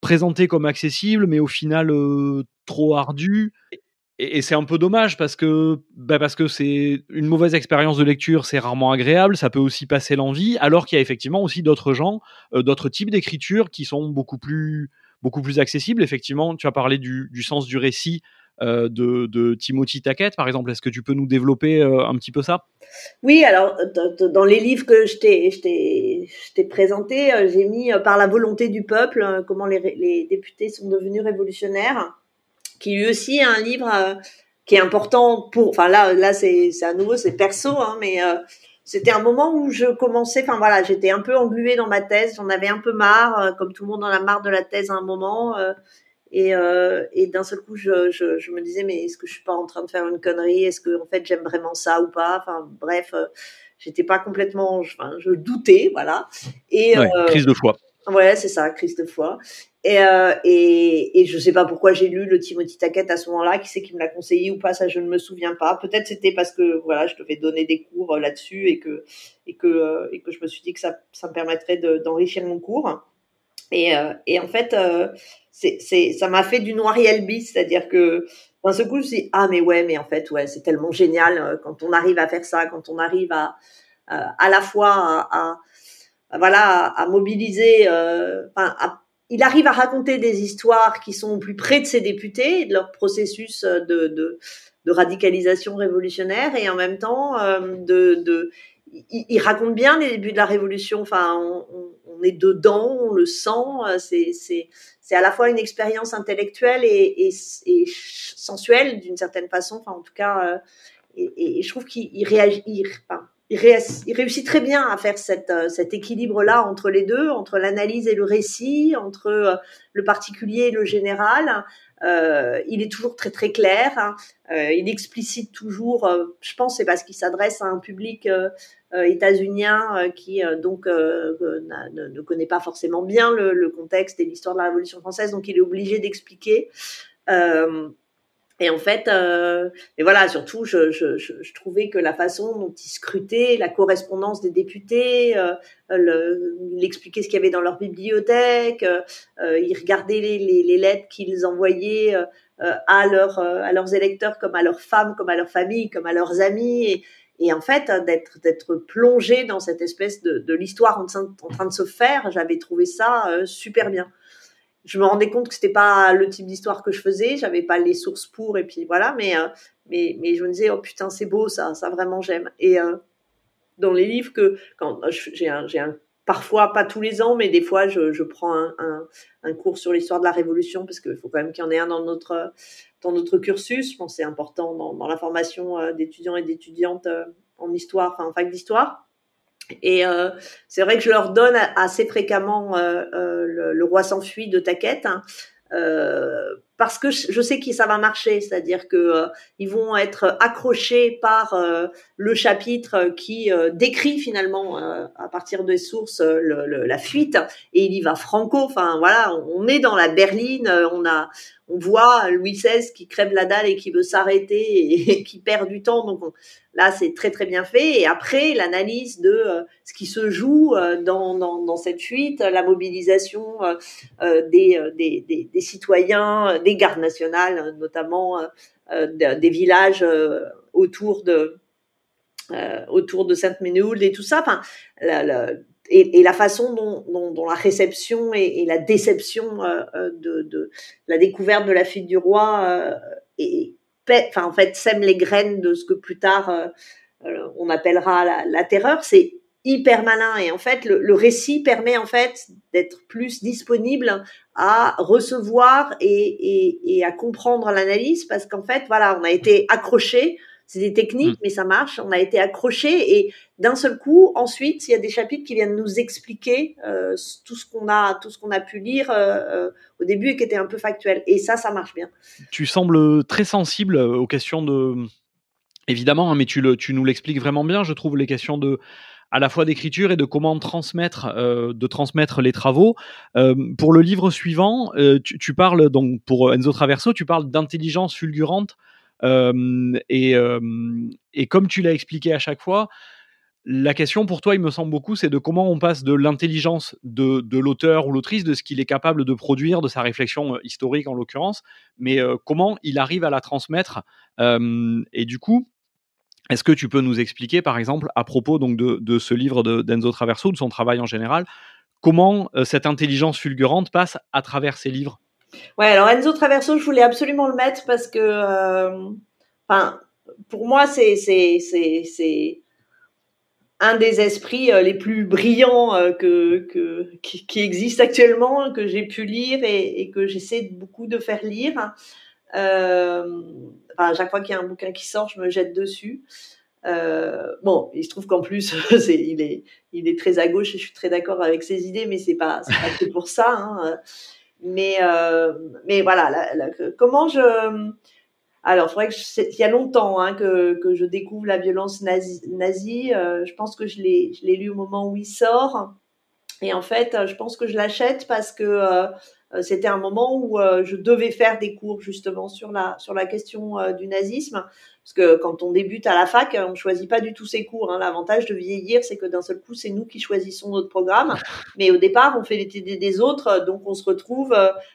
présenté comme accessible, mais au final trop ardu et, c'est un peu dommage parce que bah parce que c'est une mauvaise expérience de lecture, c'est rarement agréable, ça peut aussi passer l'envie, alors qu'il y a effectivement aussi d'autres gens, euh, d'autres types d'écriture qui sont beaucoup plus beaucoup plus accessibles. Effectivement, tu as parlé du, du sens du récit euh, de, de, Timothy Tackett, par exemple. Est-ce que tu peux nous développer euh, un petit peu ça? Oui, alors dans les livres que je t'ai présentés, euh, j'ai mis par la volonté du peuple comment les, les députés sont devenus révolutionnaires qui lui aussi est un livre qui est important pour. Enfin là, là c'est à nouveau c'est perso, hein, mais c'était un moment où je commençais, enfin voilà, j'étais un peu engluée dans ma thèse, j'en avais un peu marre, comme tout le monde en a marre de la thèse à un moment. Et, euh, et d'un seul coup, je, je, je, me disais, mais est-ce que je suis pas en train de faire une connerie? Est-ce que en fait j'aime vraiment ça ou pas? Enfin bref, euh, j'étais pas complètement, enfin, je doutais, voilà. Et ouais, euh, crise de foi. Ouais, c'est ça, crise de foi. Et, euh, et, et je sais pas pourquoi j'ai lu le Timothy Taquette à ce moment-là. Qui c'est qui me l'a conseillé ou pas Ça, je ne me souviens pas. Peut-être c'était parce que voilà, je devais donner des cours là-dessus et que et que et que je me suis dit que ça, ça me permettrait d'enrichir mon cours. Et, et en fait, c'est, ça m'a fait du noir bis, c'est-à-dire que d'un ce coup, je me suis dit, ah mais ouais, mais en fait, ouais, c'est tellement génial euh, quand on arrive à faire ça, quand on arrive à à la fois à, voilà à, mobiliser, enfin, il arrive à raconter des histoires qui sont plus près de ses députés, de leur processus de, de, radicalisation révolutionnaire, et en même temps de il, raconte bien les débuts de la révolution. Enfin, on, est dedans, on le sent. Euh, c'est, à la fois une expérience intellectuelle et, et, et sensuelle d'une certaine façon. Enfin, en tout cas, euh, et, je trouve qu'il réagit. Il, enfin, il, réussit très bien à faire cette, euh, cet équilibre-là entre les deux, entre l'analyse et le récit, entre le particulier et le général. Euh, il est toujours très très clair. Hein. Euh, il explicite toujours. Euh, je pense c'est parce qu'il s'adresse à un public états-unien qui donc ne, ne, connaît pas forcément bien le, le contexte et l'histoire de la Révolution française, donc il est obligé d'expliquer. Et en fait, euh, et voilà, surtout, je, je, je, trouvais que la façon dont ils scrutaient la correspondance des députés, euh, le, ce qu'il y avait dans leur bibliothèque, euh, ils regardaient les, les, les lettres qu'ils envoyaient euh, à, leur, euh, à leurs électeurs, comme à leurs femmes, comme à leurs familles, comme à leurs amis. Et, en fait, d'être plongé dans cette espèce de, de l'histoire en, en, train de se faire, j'avais trouvé ça euh, super bien je me rendais compte que c'était pas le type d'histoire que je faisais, j'avais pas les sources pour et puis voilà, mais euh, mais mais je me disais oh putain c'est beau ça, ça vraiment j'aime. Et euh, dans les livres que quand euh, j'ai un j'ai un parfois pas tous les ans, mais des fois je, je prends un, un, un, cours sur l'histoire de la Révolution parce qu'il faut quand même qu'il y en ait un dans notre dans notre cursus. Je pense c'est important dans, dans la formation d'étudiants et d'étudiantes en histoire, enfin en fac d'histoire. Et euh, c'est vrai que je leur donne assez fréquemment euh, euh, le, le, roi s'enfuit de Taquette. Hein, euh, parce que je sais que ça va marcher, c'est-à-dire que euh, ils vont être accrochés par euh, le chapitre qui décrit finalement à partir des sources le, le, la fuite et il y va franco. Enfin voilà, on est dans la berline, on a on voit Louis XVI qui crève la dalle et qui veut s'arrêter et, qui perd du temps. Donc là, c'est très très bien fait. Et après, l'analyse de euh, ce qui se joue euh, dans, cette fuite, la mobilisation euh, des, citoyens, des gardes nationales, notamment des villages autour de autour de et tout ça. Et, la façon dont, la réception et, la déception euh, euh de, la découverte de la fille du roi euh, enfin, en fait sème les graines de ce que plus tard on appellera la, terreur, c'est hyper malin et en fait le, le récit permet en fait d'être plus disponible à recevoir et, et à comprendre l'analyse parce qu'en fait voilà on a été accroché c'est des techniques, mmh. mais ça marche. On a été accroché et d'un seul coup, ensuite, il y a des chapitres qui viennent nous expliquer euh, tout ce qu'on a, tout ce qu'on a pu lire euh, euh, au début et qui était un peu factuel. Et ça, ça marche bien. Tu sembles très sensible aux questions de, évidemment, hein, mais tu, le, tu nous l'expliques vraiment bien. Je trouve les questions de à la fois d'écriture et de comment transmettre, euh, de transmettre les travaux. Euh, pour le livre suivant, euh, tu, tu, parles donc pour Enzo Traverso, tu parles d'intelligence fulgurante et, comme tu l'as expliqué à chaque fois, la question pour toi, il me semble beaucoup, c'est de comment on passe de l'intelligence de, de l'auteur ou l'autrice, de ce qu'il est capable de produire, de sa réflexion historique en l'occurrence, mais comment il arrive à la transmettre. Et du coup, est-ce que tu peux nous expliquer, par exemple, à propos donc de, de ce livre d'Enzo Traverso, de son travail en général, comment cette intelligence fulgurante passe à travers ses livres? Ouais, alors Enzo Traverso, je voulais absolument le mettre parce que, euh, enfin, pour moi, c'est c'est un des esprits euh, les plus brillants euh, que, que qui, qui existent actuellement, que j'ai pu lire et, que j'essaie beaucoup de faire lire. Euh, à chaque fois qu'il y a un bouquin qui sort, je me jette dessus. Bon, il se trouve qu'en plus, il, est, il est très à gauche et je suis très d'accord avec ses idées, mais c'est pas, pas que pour ça. Hein. Mais, euh, mais voilà, comment je. Alors, il faudrait que il y a longtemps hein, que, que, je découvre la violence nazie. nazie. Euh, je pense que je l'ai lu au moment où il sort. Et en fait, je pense que je l'achète parce que euh, euh, c'était un moment où euh, je devais faire des cours justement sur la sur la question euh, du nazisme parce que quand on débute à la fac, on ne choisit pas du tout ses cours. Hein. L'avantage de vieillir, c'est que d'un seul coup, c'est nous qui choisissons notre programme. Mais au départ, on fait les TD des autres, donc on se retrouve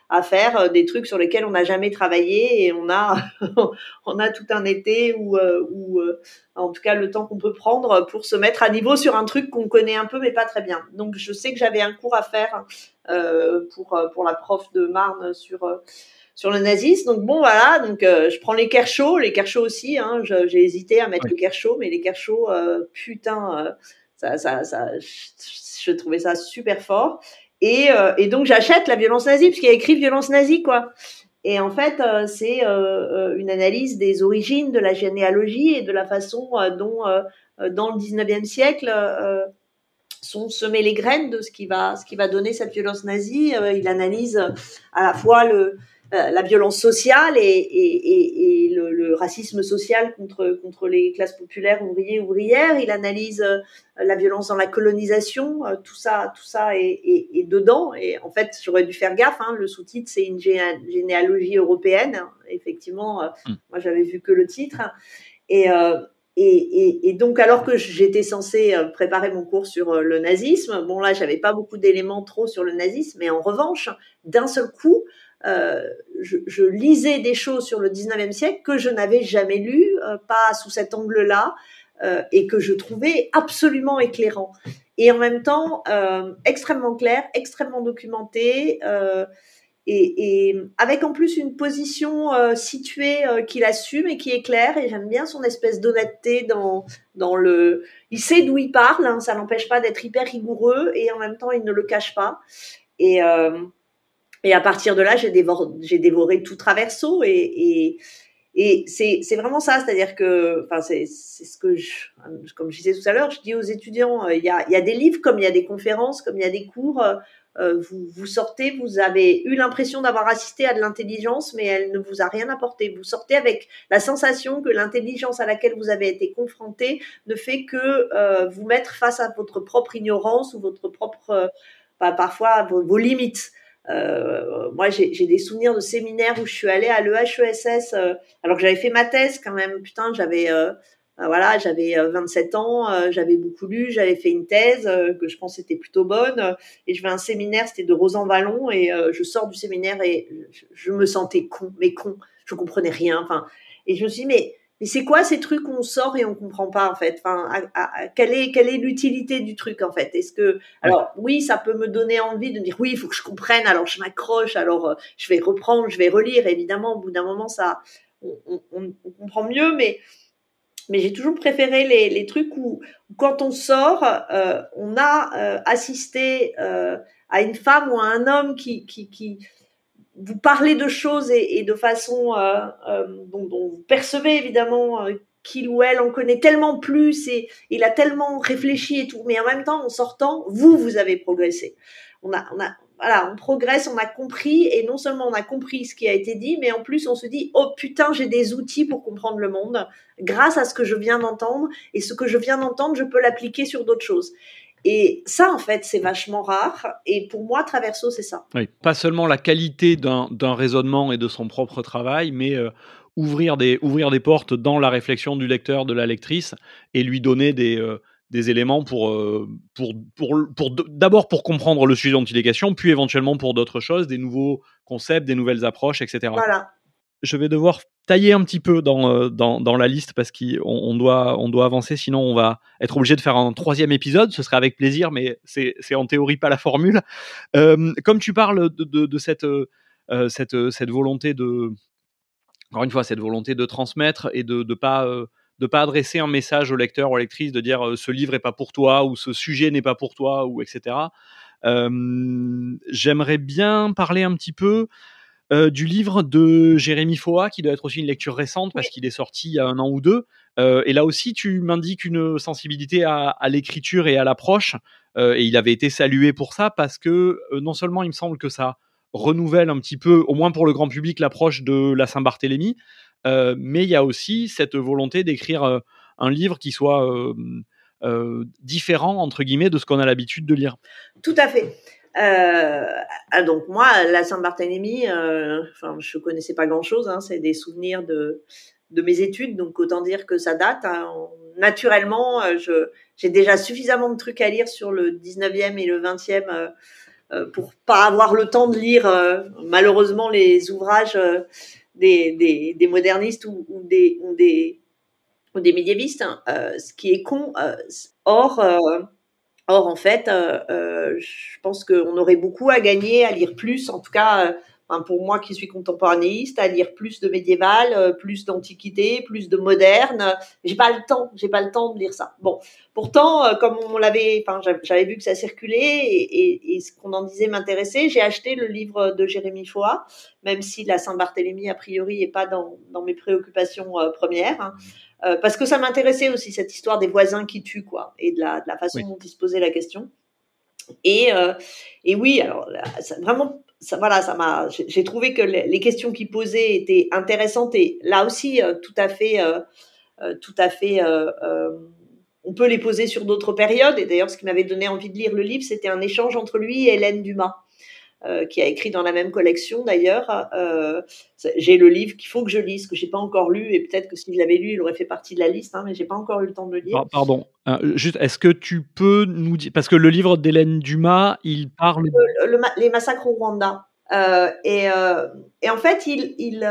à faire des trucs sur lesquels on n'a jamais travaillé et on a tout un été ou ou en tout cas le temps qu'on peut prendre pour se mettre à niveau sur un truc qu'on connaît un peu mais pas très bien. Donc je sais que j'avais un cours à faire euh, pour euh, pour la prof de Marne sur euh, sur le nazisme. Donc bon, voilà. Donc je prends les Kershaw, les Kershaw aussi. Hein, j'ai hésité à mettre les Kershaw, mais les Kershaw, putain, ça, ça, ça, je, trouvais ça super fort. Et, et donc j'achète la violence nazie parce qu'il y a écrit violence nazie quoi. Et en fait, c'est une analyse des origines, de la généalogie et de la façon dont dans le 19e siècle sont semées les graines de ce qui va, ce qui va donner cette violence nazie. Euh, il analyse à la fois le, euh, la violence sociale et, et, et, le, le, racisme social contre, contre les classes populaires, ouvriers, ouvrières. Il analyse euh, la violence dans la colonisation. tout ça, tout ça est, est, dedans. Et en fait, j'aurais dû faire gaffe. Hein, le sous-titre, c'est une généalogie européenne. Effectivement, mm. moi, j'avais vu que le titre. Et, et, donc, alors que j'étais censée euh, préparer mon cours sur euh, le nazisme, bon là, j'avais pas beaucoup d'éléments trop sur le nazisme, mais en revanche, d'un seul coup, euh, je, je, lisais des choses sur le 19e siècle que je n'avais jamais lues, euh, pas sous cet angle-là, euh, et que je trouvais absolument éclairant. Et en même temps, extrêmement clair, extrêmement documenté et, et, avec en plus une position euh, située euh, qu'il assume et qui est claire. Et j'aime bien son espèce d'honnêteté dans dans le. Il sait d'où il parle. Hein, ça n'empêche pas d'être hyper rigoureux et en même temps il ne le cache pas. Et euh, et à partir de là, j'ai dévoré, tout Traverso et c'est vraiment ça. C'est-à-dire que enfin c'est ce que comme je disais tout à l'heure, je dis aux étudiants, il y a il y a des livres comme il y a des conférences, comme il y a des cours euh, vous, vous sortez, vous avez eu l'impression d'avoir assisté à de l'intelligence, mais elle ne vous a rien apporté. Vous sortez avec la sensation que l'intelligence à laquelle vous avez été confronté ne fait que euh, vous mettre face à votre propre ignorance ou votre propre, euh, parfois vos, limites. Euh, moi, j'ai des souvenirs de séminaires où je suis allée à l'EHESS, alors que j'avais fait ma thèse quand même. Putain, j'avais euh, voilà, j'avais 27 euh, ans, euh, j'avais beaucoup lu, j'avais fait une thèse que je pense était plutôt bonne, et je vais à un séminaire, c'était de Rosan Vallon, et je sors du séminaire et je, me sentais con, mais con, je comprenais rien. Enfin, et je me suis dit mais mais c'est quoi ces trucs qu'on sort et on comprend pas en fait? Enfin, quelle est quelle est l'utilité du truc en fait? Est-ce que alors oui, ça peut me donner envie de me dire oui, il faut que je comprenne. Alors je m'accroche. Alors je vais reprendre, je vais relire. Évidemment, au bout d'un moment, ça on, on, on comprend mieux, mais mais j'ai toujours préféré les, les trucs où, quand on sort, euh, on a euh, assisté euh, à une femme ou à un homme qui, qui, qui vous parlez de choses et, de façon euh, euh, dont, dont, vous percevez évidemment qu'il ou elle en connaît tellement plus et il a tellement réfléchi et tout, mais en même temps, en sortant, vous, vous avez progressé. On a, on a, voilà, on progresse, on a compris, et non seulement on a compris ce qui a été dit, mais en plus on se dit, oh putain, j'ai des outils pour comprendre le monde, grâce à ce que je viens d'entendre, et ce que je viens d'entendre, je peux l'appliquer sur d'autres choses. Et ça, en fait, c'est vachement rare. Et pour moi, Traverso, c'est ça. Oui, pas seulement la qualité d'un raisonnement et de son propre travail, mais euh, ouvrir, des, ouvrir des portes dans la réflexion du lecteur, de la lectrice, et lui donner des, euh, des éléments pour, euh, pour, pour, pour d'abord pour comprendre le sujet dont il est question, puis éventuellement pour d'autres choses, des nouveaux concepts, des nouvelles approches, etc. Voilà. Je vais devoir tailler un petit peu dans, euh, dans, dans la liste parce qu'on on doit, on doit avancer, sinon on va être obligé de faire un troisième épisode. Ce serait avec plaisir, mais c'est en théorie pas la formule. Euh, comme tu parles de, de, cette, cette, cette volonté de, encore une fois, cette volonté de transmettre et de ne pas pas adresser un message au lecteur ou à lectrice de dire euh, ce livre est pas pour toi ou ce sujet n'est pas pour toi ou etc. Euh, J'aimerais bien parler un petit peu du livre de Jérémy Foa, qui doit être aussi une lecture récente parce qu'il est sorti il y a un an ou deux. et là aussi, tu m'indiques une sensibilité à, l'écriture et à l'approche. et il avait été salué pour ça parce que non seulement il me semble que ça renouvelle un petit peu, au moins pour le grand public, l'approche de la Saint-Barthélemy, mais il y a aussi cette volonté d'écrire un livre qui soit différent, entre guillemets, de ce qu'on a l'habitude de lire. Tout à fait. Euh, ah, donc moi, la Saint-Barthélemy, euh, enfin, je connaissais pas grand-chose. Hein, c'est des souvenirs de de mes études, donc autant dire que ça date. Hein. Naturellement, euh, je j'ai déjà suffisamment de trucs à lire sur le 19e et le 20e euh, euh, pour pas avoir le temps de lire malheureusement les ouvrages des, des, des, modernistes ou, ou, des ou des ou des médiévistes, hein. ce qui est con. or Or, en fait, euh, euh, je pense qu'on aurait beaucoup à gagner à lire plus, en tout cas, euh, pour moi qui suis contemporanéiste, à lire plus de médiéval, euh, plus d'antiquité, plus de moderne. J'ai pas le temps, j'ai pas le temps de lire ça. Bon, pourtant, comme on l'avait, enfin, j'avais vu que ça circulait et, et, et ce qu'on en disait m'intéressait, j'ai acheté le livre de Jérémy Foa, même si la Saint-Barthélemy a priori est pas dans, dans mes préoccupations premières. Hein. Euh, parce que ça m'intéressait aussi cette histoire des voisins qui tuent quoi et de la, de la façon dont ils se posaient la question. Et, euh, et oui, alors ça, vraiment, ça, voilà, ça m'a. J'ai trouvé que les, questions qu'ils posaient étaient intéressantes et là aussi euh, tout à fait, tout à fait. on peut les poser sur d'autres périodes. Et d'ailleurs, ce qui m'avait donné envie de lire le livre, c'était un échange entre lui et Hélène Dumas. Euh, qui a écrit dans la même collection d'ailleurs. Euh, j'ai le livre qu'il faut que je lise, que j'ai pas encore lu, et peut-être que si je l'avais lu, il aurait fait partie de la liste, hein, mais j'ai pas encore eu le temps de le lire. Pardon, euh, juste, est-ce que tu peux nous dire, parce que le livre d'Hélène Dumas, il parle les massacres au Rwanda. Et, et, en fait, il, il,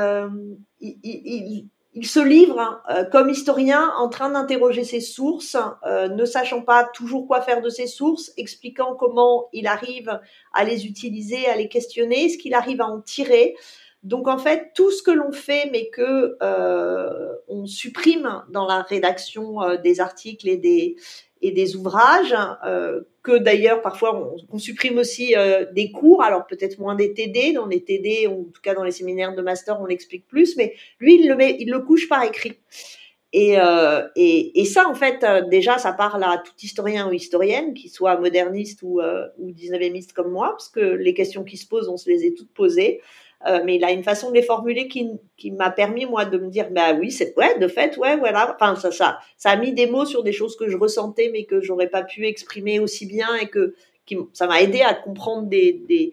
il, il il se livre euh, comme historien en train d'interroger ses sources, euh, ne sachant pas toujours quoi faire de ses sources, expliquant comment il arrive à les utiliser, à les questionner, ce qu'il arrive à en tirer. Donc en fait, tout ce que l'on fait, mais que euh, on supprime dans la rédaction des articles et des et des ouvrages, euh, que d'ailleurs parfois on, supprime aussi euh, des cours, alors peut-être moins des TD, dans les TD ou en tout cas dans les séminaires de master on l'explique plus, mais lui il le couche par écrit. Et, euh, et, et, ça, en fait, déjà, ça parle à tout historien ou historienne, qui soit moderniste ou, ou 19e comme moi, parce que les questions qui se posent, on se les est toutes posées. Euh, mais il a une façon de les formuler qui, qui m'a permis moi de me dire bah oui c'est ouais de fait ouais voilà. Enfin ça ça ça a mis des mots sur des choses que je ressentais mais que j'aurais pas pu exprimer aussi bien et que qui, ça m'a aidé à comprendre des, des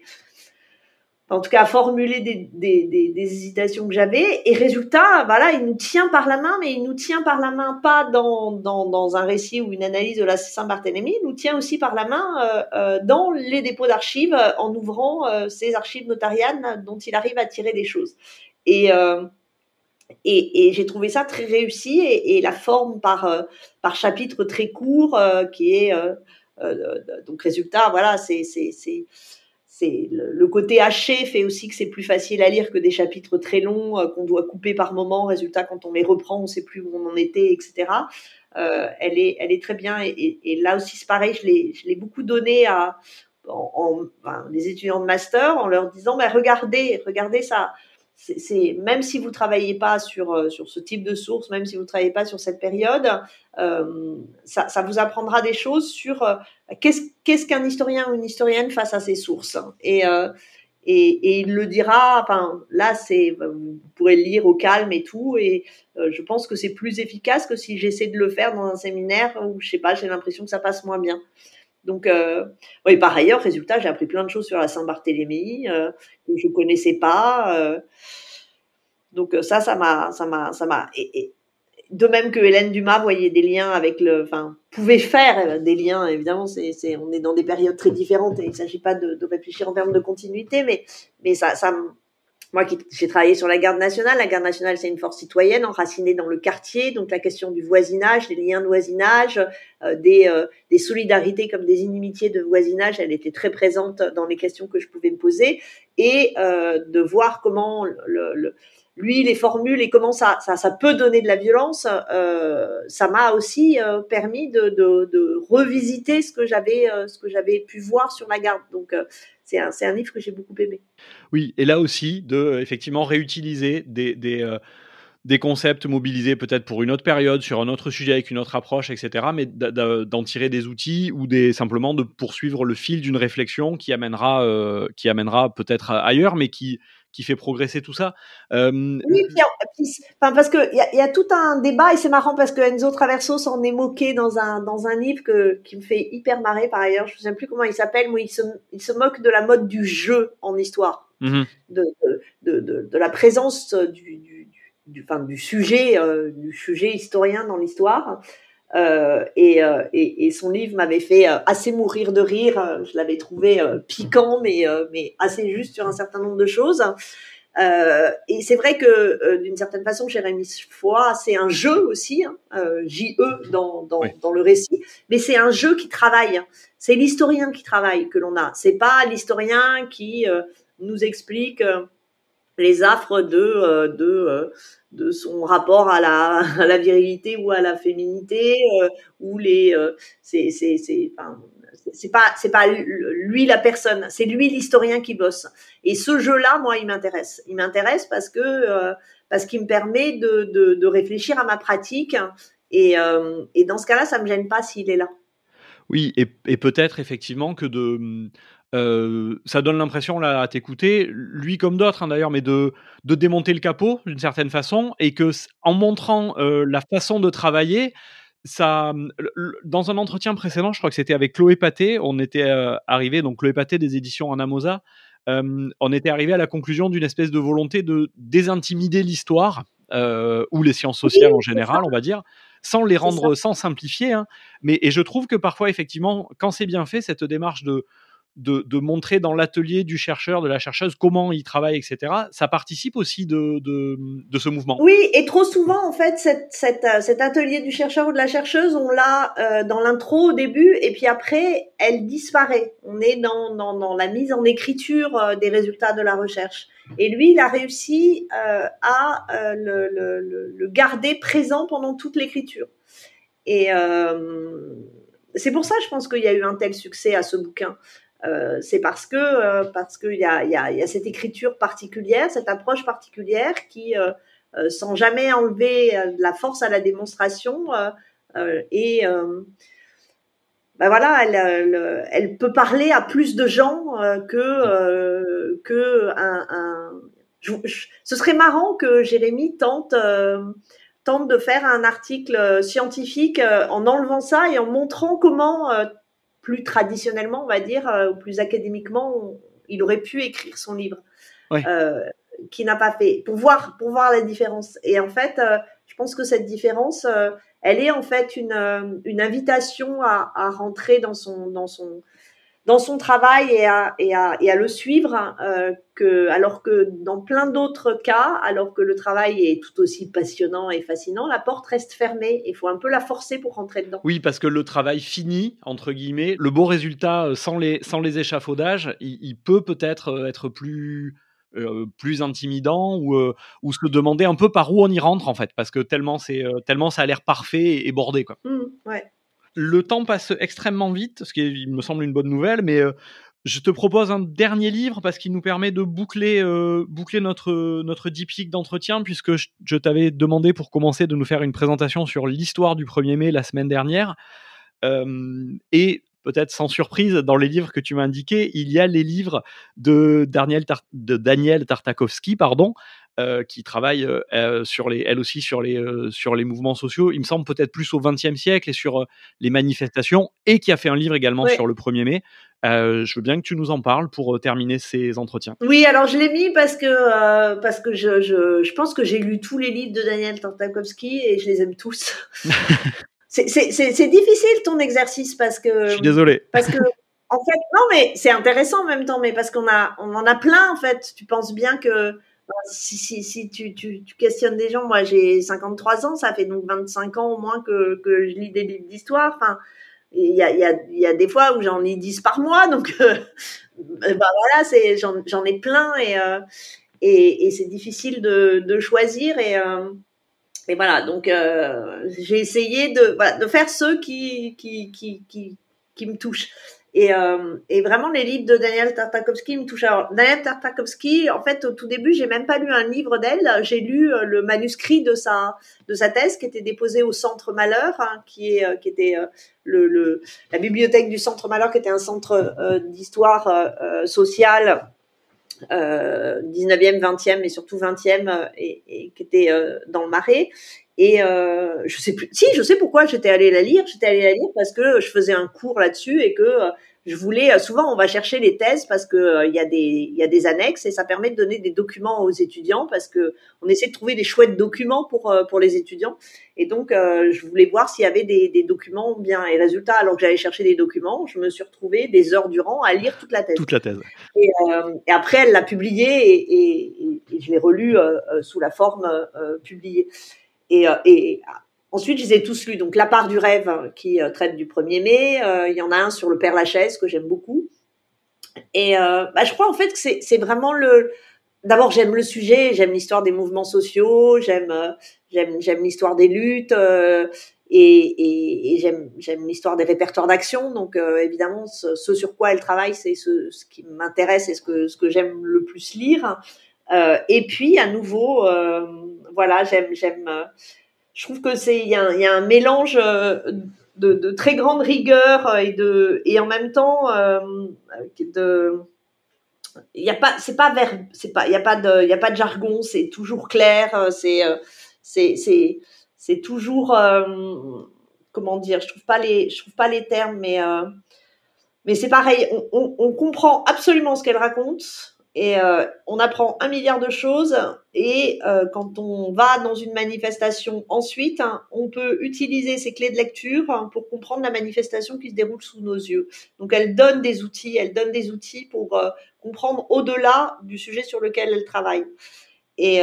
en tout cas formuler des, hésitations que j'avais. Et résultat, voilà, il nous tient par la main, mais il nous tient par la main pas dans, un récit ou une analyse de la Saint-Barthélemy, il nous tient aussi par la main euh, euh, dans les dépôts d'archives en ouvrant euh, ces archives notarianes dont il arrive à tirer des choses. Et, euh, j'ai trouvé ça très réussi et, et la forme par, par chapitre très court qui est donc résultat, voilà, c'est c'est le, côté haché fait aussi que c'est plus facile à lire que des chapitres très longs euh, qu'on doit couper par moment. Résultat, quand on les reprend, on sait plus où on en était, etc. Euh, elle est, elle est très bien. Et, là aussi, c'est pareil. Je l'ai, beaucoup donné à en, en enfin, des étudiants de master en leur disant, bah, regardez, regardez ça c'est même si vous travaillez pas sur euh, sur ce type de source, même si vous travaillez pas sur cette période, euh, ça, ça, vous apprendra des choses sur euh, qu'est-ce qu'est-ce qu'un historien ou une historienne face à ces sources. Et et, et, il le dira. Enfin, là, c'est vous pourrez le lire au calme et tout. Et je pense que c'est plus efficace que si j'essaie de le faire dans un séminaire où je sais pas, j'ai l'impression que ça passe moins bien. Donc, euh, oui, par ailleurs, résultat, j'ai appris plein de choses sur la Saint-Barthélemy euh, que je connaissais pas. Euh, donc ça, ça m'a, ça m'a, ça m'a. Et, de même que Hélène Dumas voyait des liens avec le, enfin, pouvait faire des liens. Évidemment, c'est, c'est, on est dans des périodes très différentes et il s'agit pas de, de réfléchir en termes de continuité, mais, mais ça, ça, moi qui j'ai travaillé sur la garde nationale, la garde nationale c'est une force citoyenne enracinée dans le quartier, donc la question du voisinage, des liens de voisinage, euh, euh, des solidarités comme des inimitiés de voisinage, elle était très présente dans les questions que je pouvais me poser et euh, de voir comment lui les formules et comment ça, ça, peut donner de la violence, euh, ça m'a aussi euh, permis de, de, revisiter ce que j'avais ce que j'avais pu voir sur la garde. Donc c'est un, un, livre que j'ai beaucoup aimé. Oui, et là aussi, de effectivement réutiliser des, des concepts mobilisés peut-être pour une autre période, sur un autre sujet avec une autre approche, etc. Mais d'en tirer des outils ou des, simplement de poursuivre le fil d'une réflexion qui amènera, euh, qui amènera peut-être ailleurs, mais qui, qui fait progresser tout ça. Euh, oui, enfin, parce qu'il y a, y a tout un débat et c'est marrant parce que Enzo Traverso s'en est moqué dans un, dans un livre que, qui me fait hyper marrer par ailleurs. Je ne sais plus comment il s'appelle, mais il se, il se moque de la mode du jeu en histoire, mmh de, de, de, de, la présence du, du du, enfin, du sujet, euh, du sujet historien dans l'histoire. Euh, et, euh, et, et, son livre m'avait fait assez mourir de rire. Je l'avais trouvé piquant, mais, mais assez juste sur un certain nombre de choses. et c'est vrai que d'une certaine façon, Jérémy Foy, c'est un jeu aussi, hein, JE dans, dans, dans, le récit, mais c'est un jeu qui travaille. C'est l'historien qui travaille que l'on a. C'est pas l'historien qui nous explique les affres de euh, de euh, de son rapport à la, virilité ou à la féminité euh, ou les c'est c'est enfin, pas pas lui la personne, c'est lui l'historien qui bosse. Et ce jeu-là, moi, il m'intéresse. Il m'intéresse parce que parce qu'il me permet de, de, réfléchir à ma pratique. Et, et dans ce cas-là, ça me gêne pas s'il est là. Oui, et peut-être effectivement que de euh, ça donne l'impression là à t'écouter, lui comme d'autres hein, d'ailleurs, mais de, de démonter le capot d'une certaine façon et que en montrant euh, la façon de travailler, ça, dans un entretien précédent, je crois que c'était avec Chloé Paté, on était euh, arrivé donc Chloé Paté des éditions Anamosa, on était arrivé à la conclusion d'une espèce de volonté de désintimider l'histoire ou les sciences sociales en général, on va dire, sans les rendre, sans simplifier. Hein. mais et je trouve que parfois effectivement, quand c'est bien fait, cette démarche de de, montrer dans l'atelier du chercheur, de la chercheuse, comment il travaille, etc. Ça participe aussi de, ce mouvement. Oui, et trop souvent, en fait, euh, cet atelier du chercheur ou de la chercheuse, on l'a euh, dans l'intro au début, et puis après, elle disparaît. On est dans, la mise en écriture euh, des résultats de la recherche. Et lui, il a réussi à le, garder présent pendant toute l'écriture. Et c'est pour ça, je pense qu'il y a eu un tel succès à ce bouquin. Euh, c'est parce que euh, parce qu'il y a, y, a, cette écriture particulière, cette approche particulière qui, euh, sans jamais enlever la force à la démonstration, et ben voilà, elle, peut parler à plus de gens que que un, un ce serait marrant que Jérémy tente tente de faire un article scientifique en enlevant ça et en montrant comment plus traditionnellement, on va dire, euh, ou plus académiquement, il aurait pu écrire son livre, euh, qui n'a pas fait, pour voir, pour voir la différence. Et en fait, euh, je pense que cette différence, elle est en fait une, une invitation à, à, rentrer dans son, dans son, dans son travail et à, et à, et à le suivre, euh, que, alors que dans plein d'autres cas, alors que le travail est tout aussi passionnant et fascinant, la porte reste fermée. Il faut un peu la forcer pour rentrer dedans. Oui, parce que le travail fini, entre guillemets, le beau résultat euh, sans les, sans les échafaudages, il, peut peut-être euh, être plus... plus intimidant ou, ou se demander un peu par où on y rentre en fait parce que tellement c'est tellement ça a l'air parfait et, bordé quoi. Mmh, ouais. Le temps passe extrêmement vite, ce qui me semble une bonne nouvelle, mais euh, je te propose un dernier livre parce qu'il nous permet de boucler, euh, boucler notre, notre diptyque d'entretien, puisque je, t'avais demandé pour commencer de nous faire une présentation sur l'histoire du 1er mai la semaine dernière. Euh, et peut-être sans surprise, dans les livres que tu m'as indiqués, il y a les livres de Daniel, de Daniel Tartakovsky, pardon, euh, qui travaille euh, euh, sur les, elle aussi sur les, sur les mouvements sociaux. Il me semble peut-être plus au XXe siècle et sur les manifestations, et qui a fait un livre également sur le 1er mai. je veux bien que tu nous en parles pour terminer ces entretiens. Oui, alors je l'ai mis parce que parce que je, je, je pense que j'ai lu tous les livres de Daniel Tartakovsky et je les aime tous. c'est difficile ton exercice parce que. Je suis désolé. Parce que en fait, non, mais c'est intéressant en même temps, mais parce qu'on a, on en a plein en fait. Tu penses bien que si, si, si tu, tu, tu, questionnes des gens, moi j'ai 53 ans, ça fait donc 25 ans au moins que, que je lis des livres d'histoire. Enfin, il y a, y, a, y a des fois où j'en lis 10 par mois, donc euh, bah voilà, c'est, j'en, j'en ai plein et, euh, et, et c'est difficile de, de choisir. Et, euh, et voilà, donc euh, j'ai essayé de, voilà, de faire ceux qui, qui, qui, qui, qui me touchent. Et, euh, et vraiment, les livres de Daniel Tartakovsky me touchent. Alors, Daniel Tartakovsky, en fait, au tout début, j'ai même pas lu un livre d'elle. J'ai lu euh, le manuscrit de sa de sa thèse qui était déposé au Centre Malheur, hein, qui est qui était le, le, la bibliothèque du Centre Malheur, qui était un centre d'histoire sociale 19e, 20e, mais surtout 20e, et, et qui était dans le Marais. Et euh, je sais plus. Si, je sais pourquoi j'étais allée la lire. J'étais allée la lire parce que je faisais un cours là-dessus et que euh, je voulais. Euh, souvent, on va chercher les thèses parce que euh, il y a des il y a des annexes et ça permet de donner des documents aux étudiants parce que on essaie de trouver des chouettes documents pour pour les étudiants. Et donc, je voulais voir s'il y avait des, des documents bien. Et résultat, alors que j'allais chercher des documents, je me suis retrouvée des heures durant à lire toute la thèse. Toute la thèse. Et, et après, elle l'a publiée et, et, et, je l'ai relue sous la forme publiée. Et, euh, et ensuite, je les ai tous lus. Donc, La part du rêve hein, qui euh, traite du 1er mai. Euh, il y en a un sur le Père Lachaise que j'aime beaucoup. Et bah, je crois en fait que c'est vraiment le. D'abord, j'aime le sujet, j'aime l'histoire des mouvements sociaux, j'aime j'aime j'aime l'histoire des luttes et, et, et j'aime l'histoire des répertoires d'action. Donc évidemment, ce, ce, sur quoi elle travaille, c'est ce, ce qui m'intéresse et ce que ce que j'aime le plus lire. Euh, et puis à nouveau, euh, voilà, j'aime, j'aime. Euh, je trouve que c'est il y, a, un mélange de, de, très grande rigueur et de et en même temps de il y a pas c'est pas vers c'est pas il y a pas de il y a pas de jargon c'est toujours clair c'est c'est c'est c'est toujours comment dire je trouve pas les je trouve pas les termes mais mais c'est pareil on, comprend absolument ce qu'elle raconte et euh, on apprend un milliard de choses et euh, quand on va dans une manifestation ensuite, hein, on peut utiliser ces clés de lecture hein, pour comprendre la manifestation qui se déroule sous nos yeux. Donc elle donne des outils, elle donne des outils pour euh, comprendre au-delà du sujet sur lequel elle travaille. Et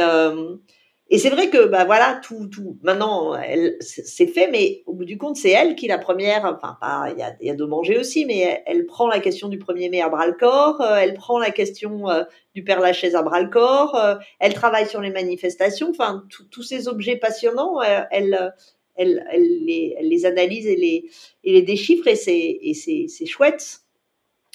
et c'est vrai que, bah voilà, tout, tout, maintenant, elle, c'est fait, mais au bout du compte, c'est elle qui la première, enfin, pas, il y a, y a de manger aussi, mais elle, prend la question du premier mai à bras le corps, euh, elle prend la question euh, du Père Lachaise à bras le corps, euh, elle travaille sur les manifestations, enfin, tous ces objets passionnants, elle, elle, elle, les, elle les analyse et les, et les déchiffre et c'est, et c'est, c'est chouette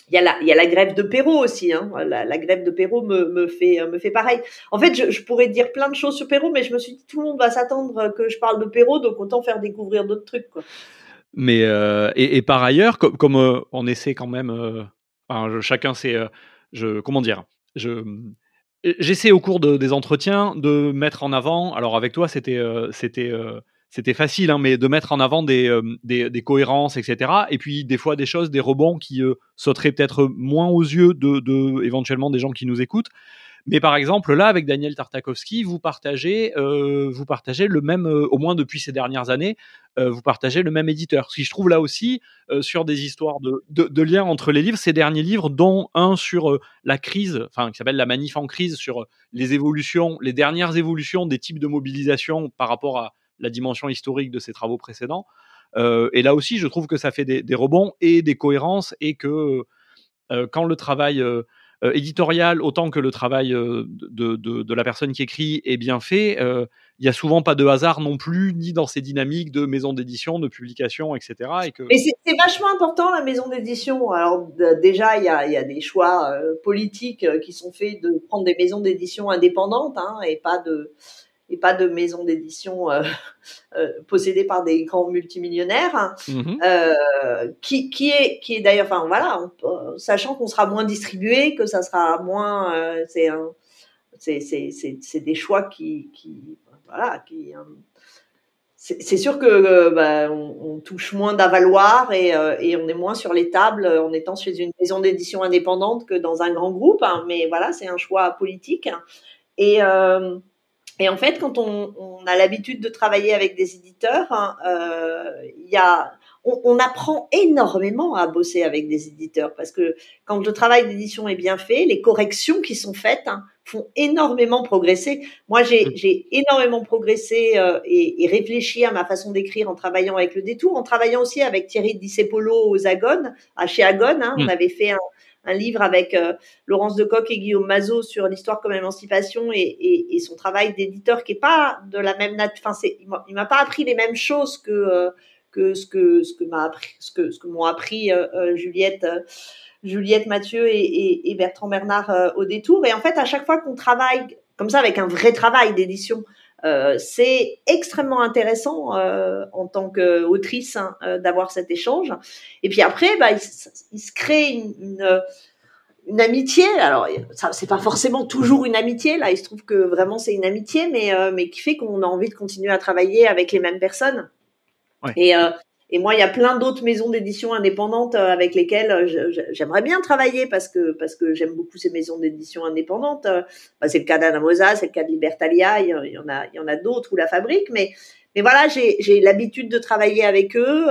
il y a la, grève de Perrault aussi. Hein. La, grève de Perrault me, fait, pareil. En fait, je, pourrais dire plein de choses sur Perrault, mais je me suis dit tout le monde va s'attendre que je parle de Perrault, donc autant faire découvrir d'autres trucs. Quoi. Mais euh, et, par ailleurs, comme, euh, on essaie quand même, euh, chacun je comment dire, je j'essaie au cours de, des entretiens de mettre en avant. Alors avec toi, c'était c'était facile, hein, mais de mettre en avant des, euh, des, cohérences, etc. Et puis des fois des choses, des rebonds qui euh, sauteraient peut-être moins aux yeux de, éventuellement des gens qui nous écoutent. Mais par exemple, là, avec Daniel Tartakovsky, vous partagez, euh, vous partagez le même, au moins depuis ces dernières années, vous partagez le même éditeur. Ce qui je trouve là aussi sur des histoires de, de, de, liens entre les livres, ces derniers livres, dont un sur la crise, enfin qui s'appelle La manif en crise, sur les évolutions, les dernières évolutions des types de mobilisation par rapport à la dimension historique de ses travaux précédents. Euh, et là aussi, je trouve que ça fait des, rebonds et des cohérences et que euh, quand le travail euh, éditorial, autant que le travail de, de, la personne qui écrit est bien fait, il n'y a souvent pas de hasard non plus, ni dans ces dynamiques de maison d'édition, de publication, etc. Et que... Mais c'est vachement important la maison d'édition. Alors déjà, il y y a, des choix politiques qui sont faits de prendre des maisons d'édition indépendantes hein, et pas de et pas de maison d'édition euh, euh, possédée par des grands multimillionnaires, mmh euh, qui, qui est, qui est d'ailleurs, enfin voilà, sachant qu'on sera moins distribué, que ça sera moins, euh, c'est c'est c'est c'est des choix qui qui voilà qui c'est sûr que bah, on, on, touche moins d'avaloir et, et on est moins sur les tables en étant chez une maison d'édition indépendante que dans un grand groupe, hein, mais voilà, c'est un choix politique. Et euh, et en fait, quand on, on a l'habitude de travailler avec des éditeurs, hein, euh, y a, on, on, apprend énormément à bosser avec des éditeurs parce que quand le travail d'édition est bien fait, les corrections qui sont faites hein, font énormément progresser. Moi, j'ai mmh. énormément progressé euh, et, et, réfléchi à ma façon d'écrire en travaillant avec le détour, en travaillant aussi avec Thierry Discepolo aux Agone, à chez Agone. Hein, On mmh. avait fait un, un livre avec euh, Laurence Decoq et Guillaume Mazot sur l'histoire comme émancipation et, son travail d'éditeur qui est pas de la même nature. Enfin, il m'a pas appris les mêmes choses que euh, que ce que ce que m'a appris, ce que ce que m'ont appris Juliette. Juliette Mathieu et, et Bertrand Bernard au détour. Et en fait, à chaque fois qu'on travaille comme ça avec un vrai travail d'édition, euh, c'est extrêmement intéressant euh, en tant qu'autrice hein, euh, d'avoir cet échange. Et puis après, bah, il, se crée une, une, amitié. Alors, ça, c'est pas forcément toujours une amitié. Là, il se trouve que vraiment c'est une amitié, mais mais qui fait qu'on a envie de continuer à travailler avec les mêmes personnes. Ouais. Et et moi, il y a plein d'autres maisons d'édition indépendantes euh, avec lesquelles euh, j'aimerais bien travailler parce que parce que j'aime beaucoup ces maisons d'édition indépendantes. Euh, bah, c'est le cas d'Anamosa, c'est le cas de Libertalia, il y en a il y en a d'autres ou la Fabrique, mais mais voilà, j'ai l'habitude de travailler avec eux.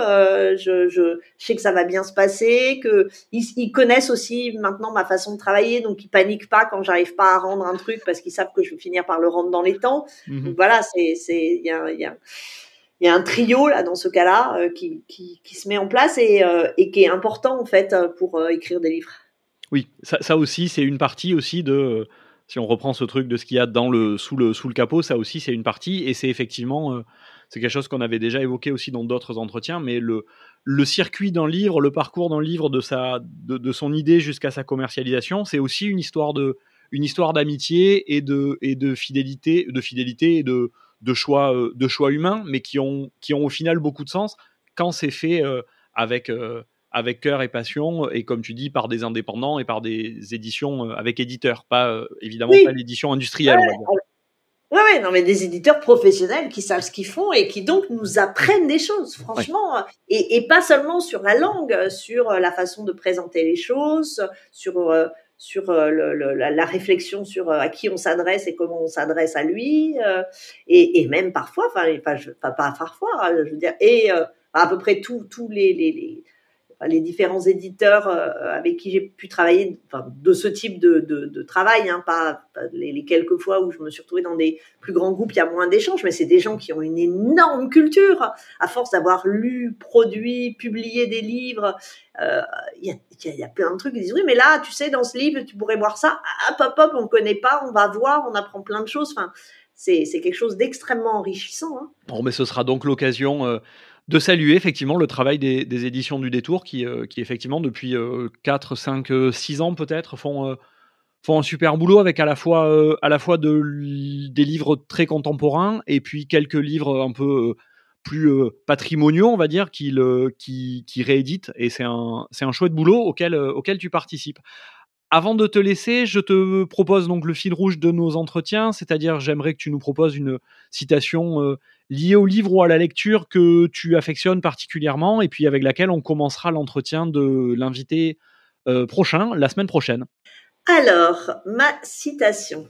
je, je, sais que ça va bien se passer, que ils, connaissent aussi maintenant ma façon de travailler, donc ils paniquent pas quand j'arrive pas à rendre un truc parce qu'ils savent que je vais finir par le rendre dans les temps. Mmh donc voilà, c'est c'est il y a, y a il y a un trio là dans ce cas-là euh, qui, qui, se met en place et, euh, et, qui est important en fait pour euh, écrire des livres. Oui, ça, aussi c'est une partie aussi de si on reprend ce truc de ce qu'il y a dans le sous le sous le capot, ça aussi c'est une partie et c'est effectivement c'est quelque chose qu'on avait déjà évoqué aussi dans d'autres entretiens, mais le le circuit d'un livre, le parcours d'un livre de sa de, de son idée jusqu'à sa commercialisation, c'est aussi une histoire de une histoire d'amitié et de et de fidélité de fidélité et de de choix, euh, de choix humains, mais qui ont, qui ont au final beaucoup de sens quand c'est fait euh, avec, euh, avec cœur et passion, et comme tu dis, par des indépendants et par des éditions avec éditeurs, pas évidemment pas l'édition industrielle. Oui, ouais, non, mais des éditeurs professionnels qui savent ce qu'ils font et qui donc nous apprennent des choses, franchement, et, et, pas seulement sur la langue, sur la façon de présenter les choses, sur sur euh, le, la, réflexion sur euh, à qui on s'adresse et comment on s'adresse à lui, euh, et, et, même parfois, enfin pas, pas, pas parfois, hein, je veux dire, et à peu près tous les, les, les les différents éditeurs euh, avec qui j'ai pu travailler de ce type de, de, travail, hein, pas, les, quelques fois où je me suis retrouvée dans des plus grands groupes, il y a moins d'échanges, mais c'est des gens qui ont une énorme culture, à force d'avoir lu, produit, publié des livres. Euh, il y, a, plein de trucs qui disent oui, mais là, tu sais, dans ce livre, tu pourrais voir ça. Hop, hop, hop, on connaît pas, on va voir, on apprend plein de choses. Enfin, c'est quelque chose d'extrêmement enrichissant. Hein. Bon, mais ce sera donc l'occasion. Euh, de saluer effectivement le travail des, éditions du Détour qui, euh, qui effectivement depuis 4, 5, 6 ans peut-être font, euh, font un super boulot avec à la fois, euh, à la fois de, des livres très contemporains et puis quelques livres un peu plus patrimoniaux, on va dire, qui, qui, qui rééditent et c'est un, un chouette boulot auquel, auquel tu participes. Avant de te laisser, je te propose donc le fil rouge de nos entretiens, c'est-à-dire j'aimerais que tu nous proposes une citation liée au livre ou à la lecture que tu affectionnes particulièrement et puis avec laquelle on commencera l'entretien de l'invité euh, prochain, la semaine prochaine. Alors, ma citation.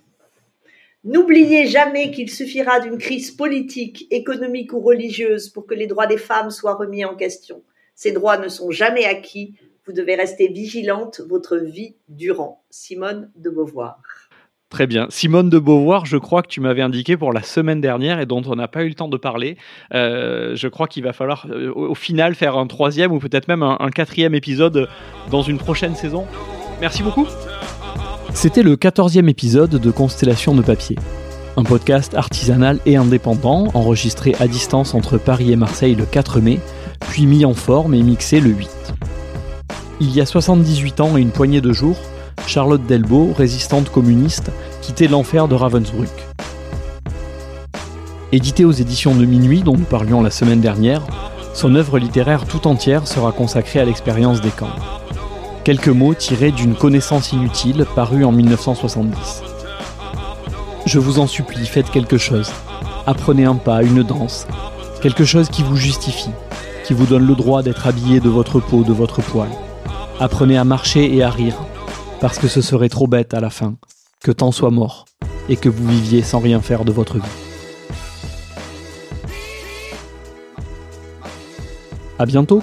N'oubliez jamais qu'il suffira d'une crise politique, économique ou religieuse pour que les droits des femmes soient remis en question. Ces droits ne sont jamais acquis. Vous devez rester vigilante votre vie durant. Simone de Beauvoir. Très bien. Simone de Beauvoir, je crois que tu m'avais indiqué pour la semaine dernière et dont on n'a pas eu le temps de parler. Euh, je crois qu'il va falloir euh, au final faire un troisième ou peut-être même un, quatrième épisode dans une prochaine saison. Merci beaucoup. C'était le quatorzième épisode de Constellation de papier. Un podcast artisanal et indépendant enregistré à distance entre Paris et Marseille le 4 mai, puis mis en forme et mixé le 8. Il y a 78 ans et une poignée de jours, Charlotte Delbo, résistante communiste, quittait l'enfer de Ravensbrück. Édité aux éditions de Minuit, dont nous parlions la semaine dernière, son œuvre littéraire tout entière sera consacrée à l'expérience des camps. Quelques mots tirés d'une connaissance inutile parue en 1970. Je vous en supplie, faites quelque chose. Apprenez un pas, une danse. Quelque chose qui vous justifie, qui vous donne le droit d'être habillé de votre peau, de votre poil. Apprenez à marcher et à rire, parce que ce serait trop bête à la fin, que tant soit mort, et que vous viviez sans rien faire de votre vie. À bientôt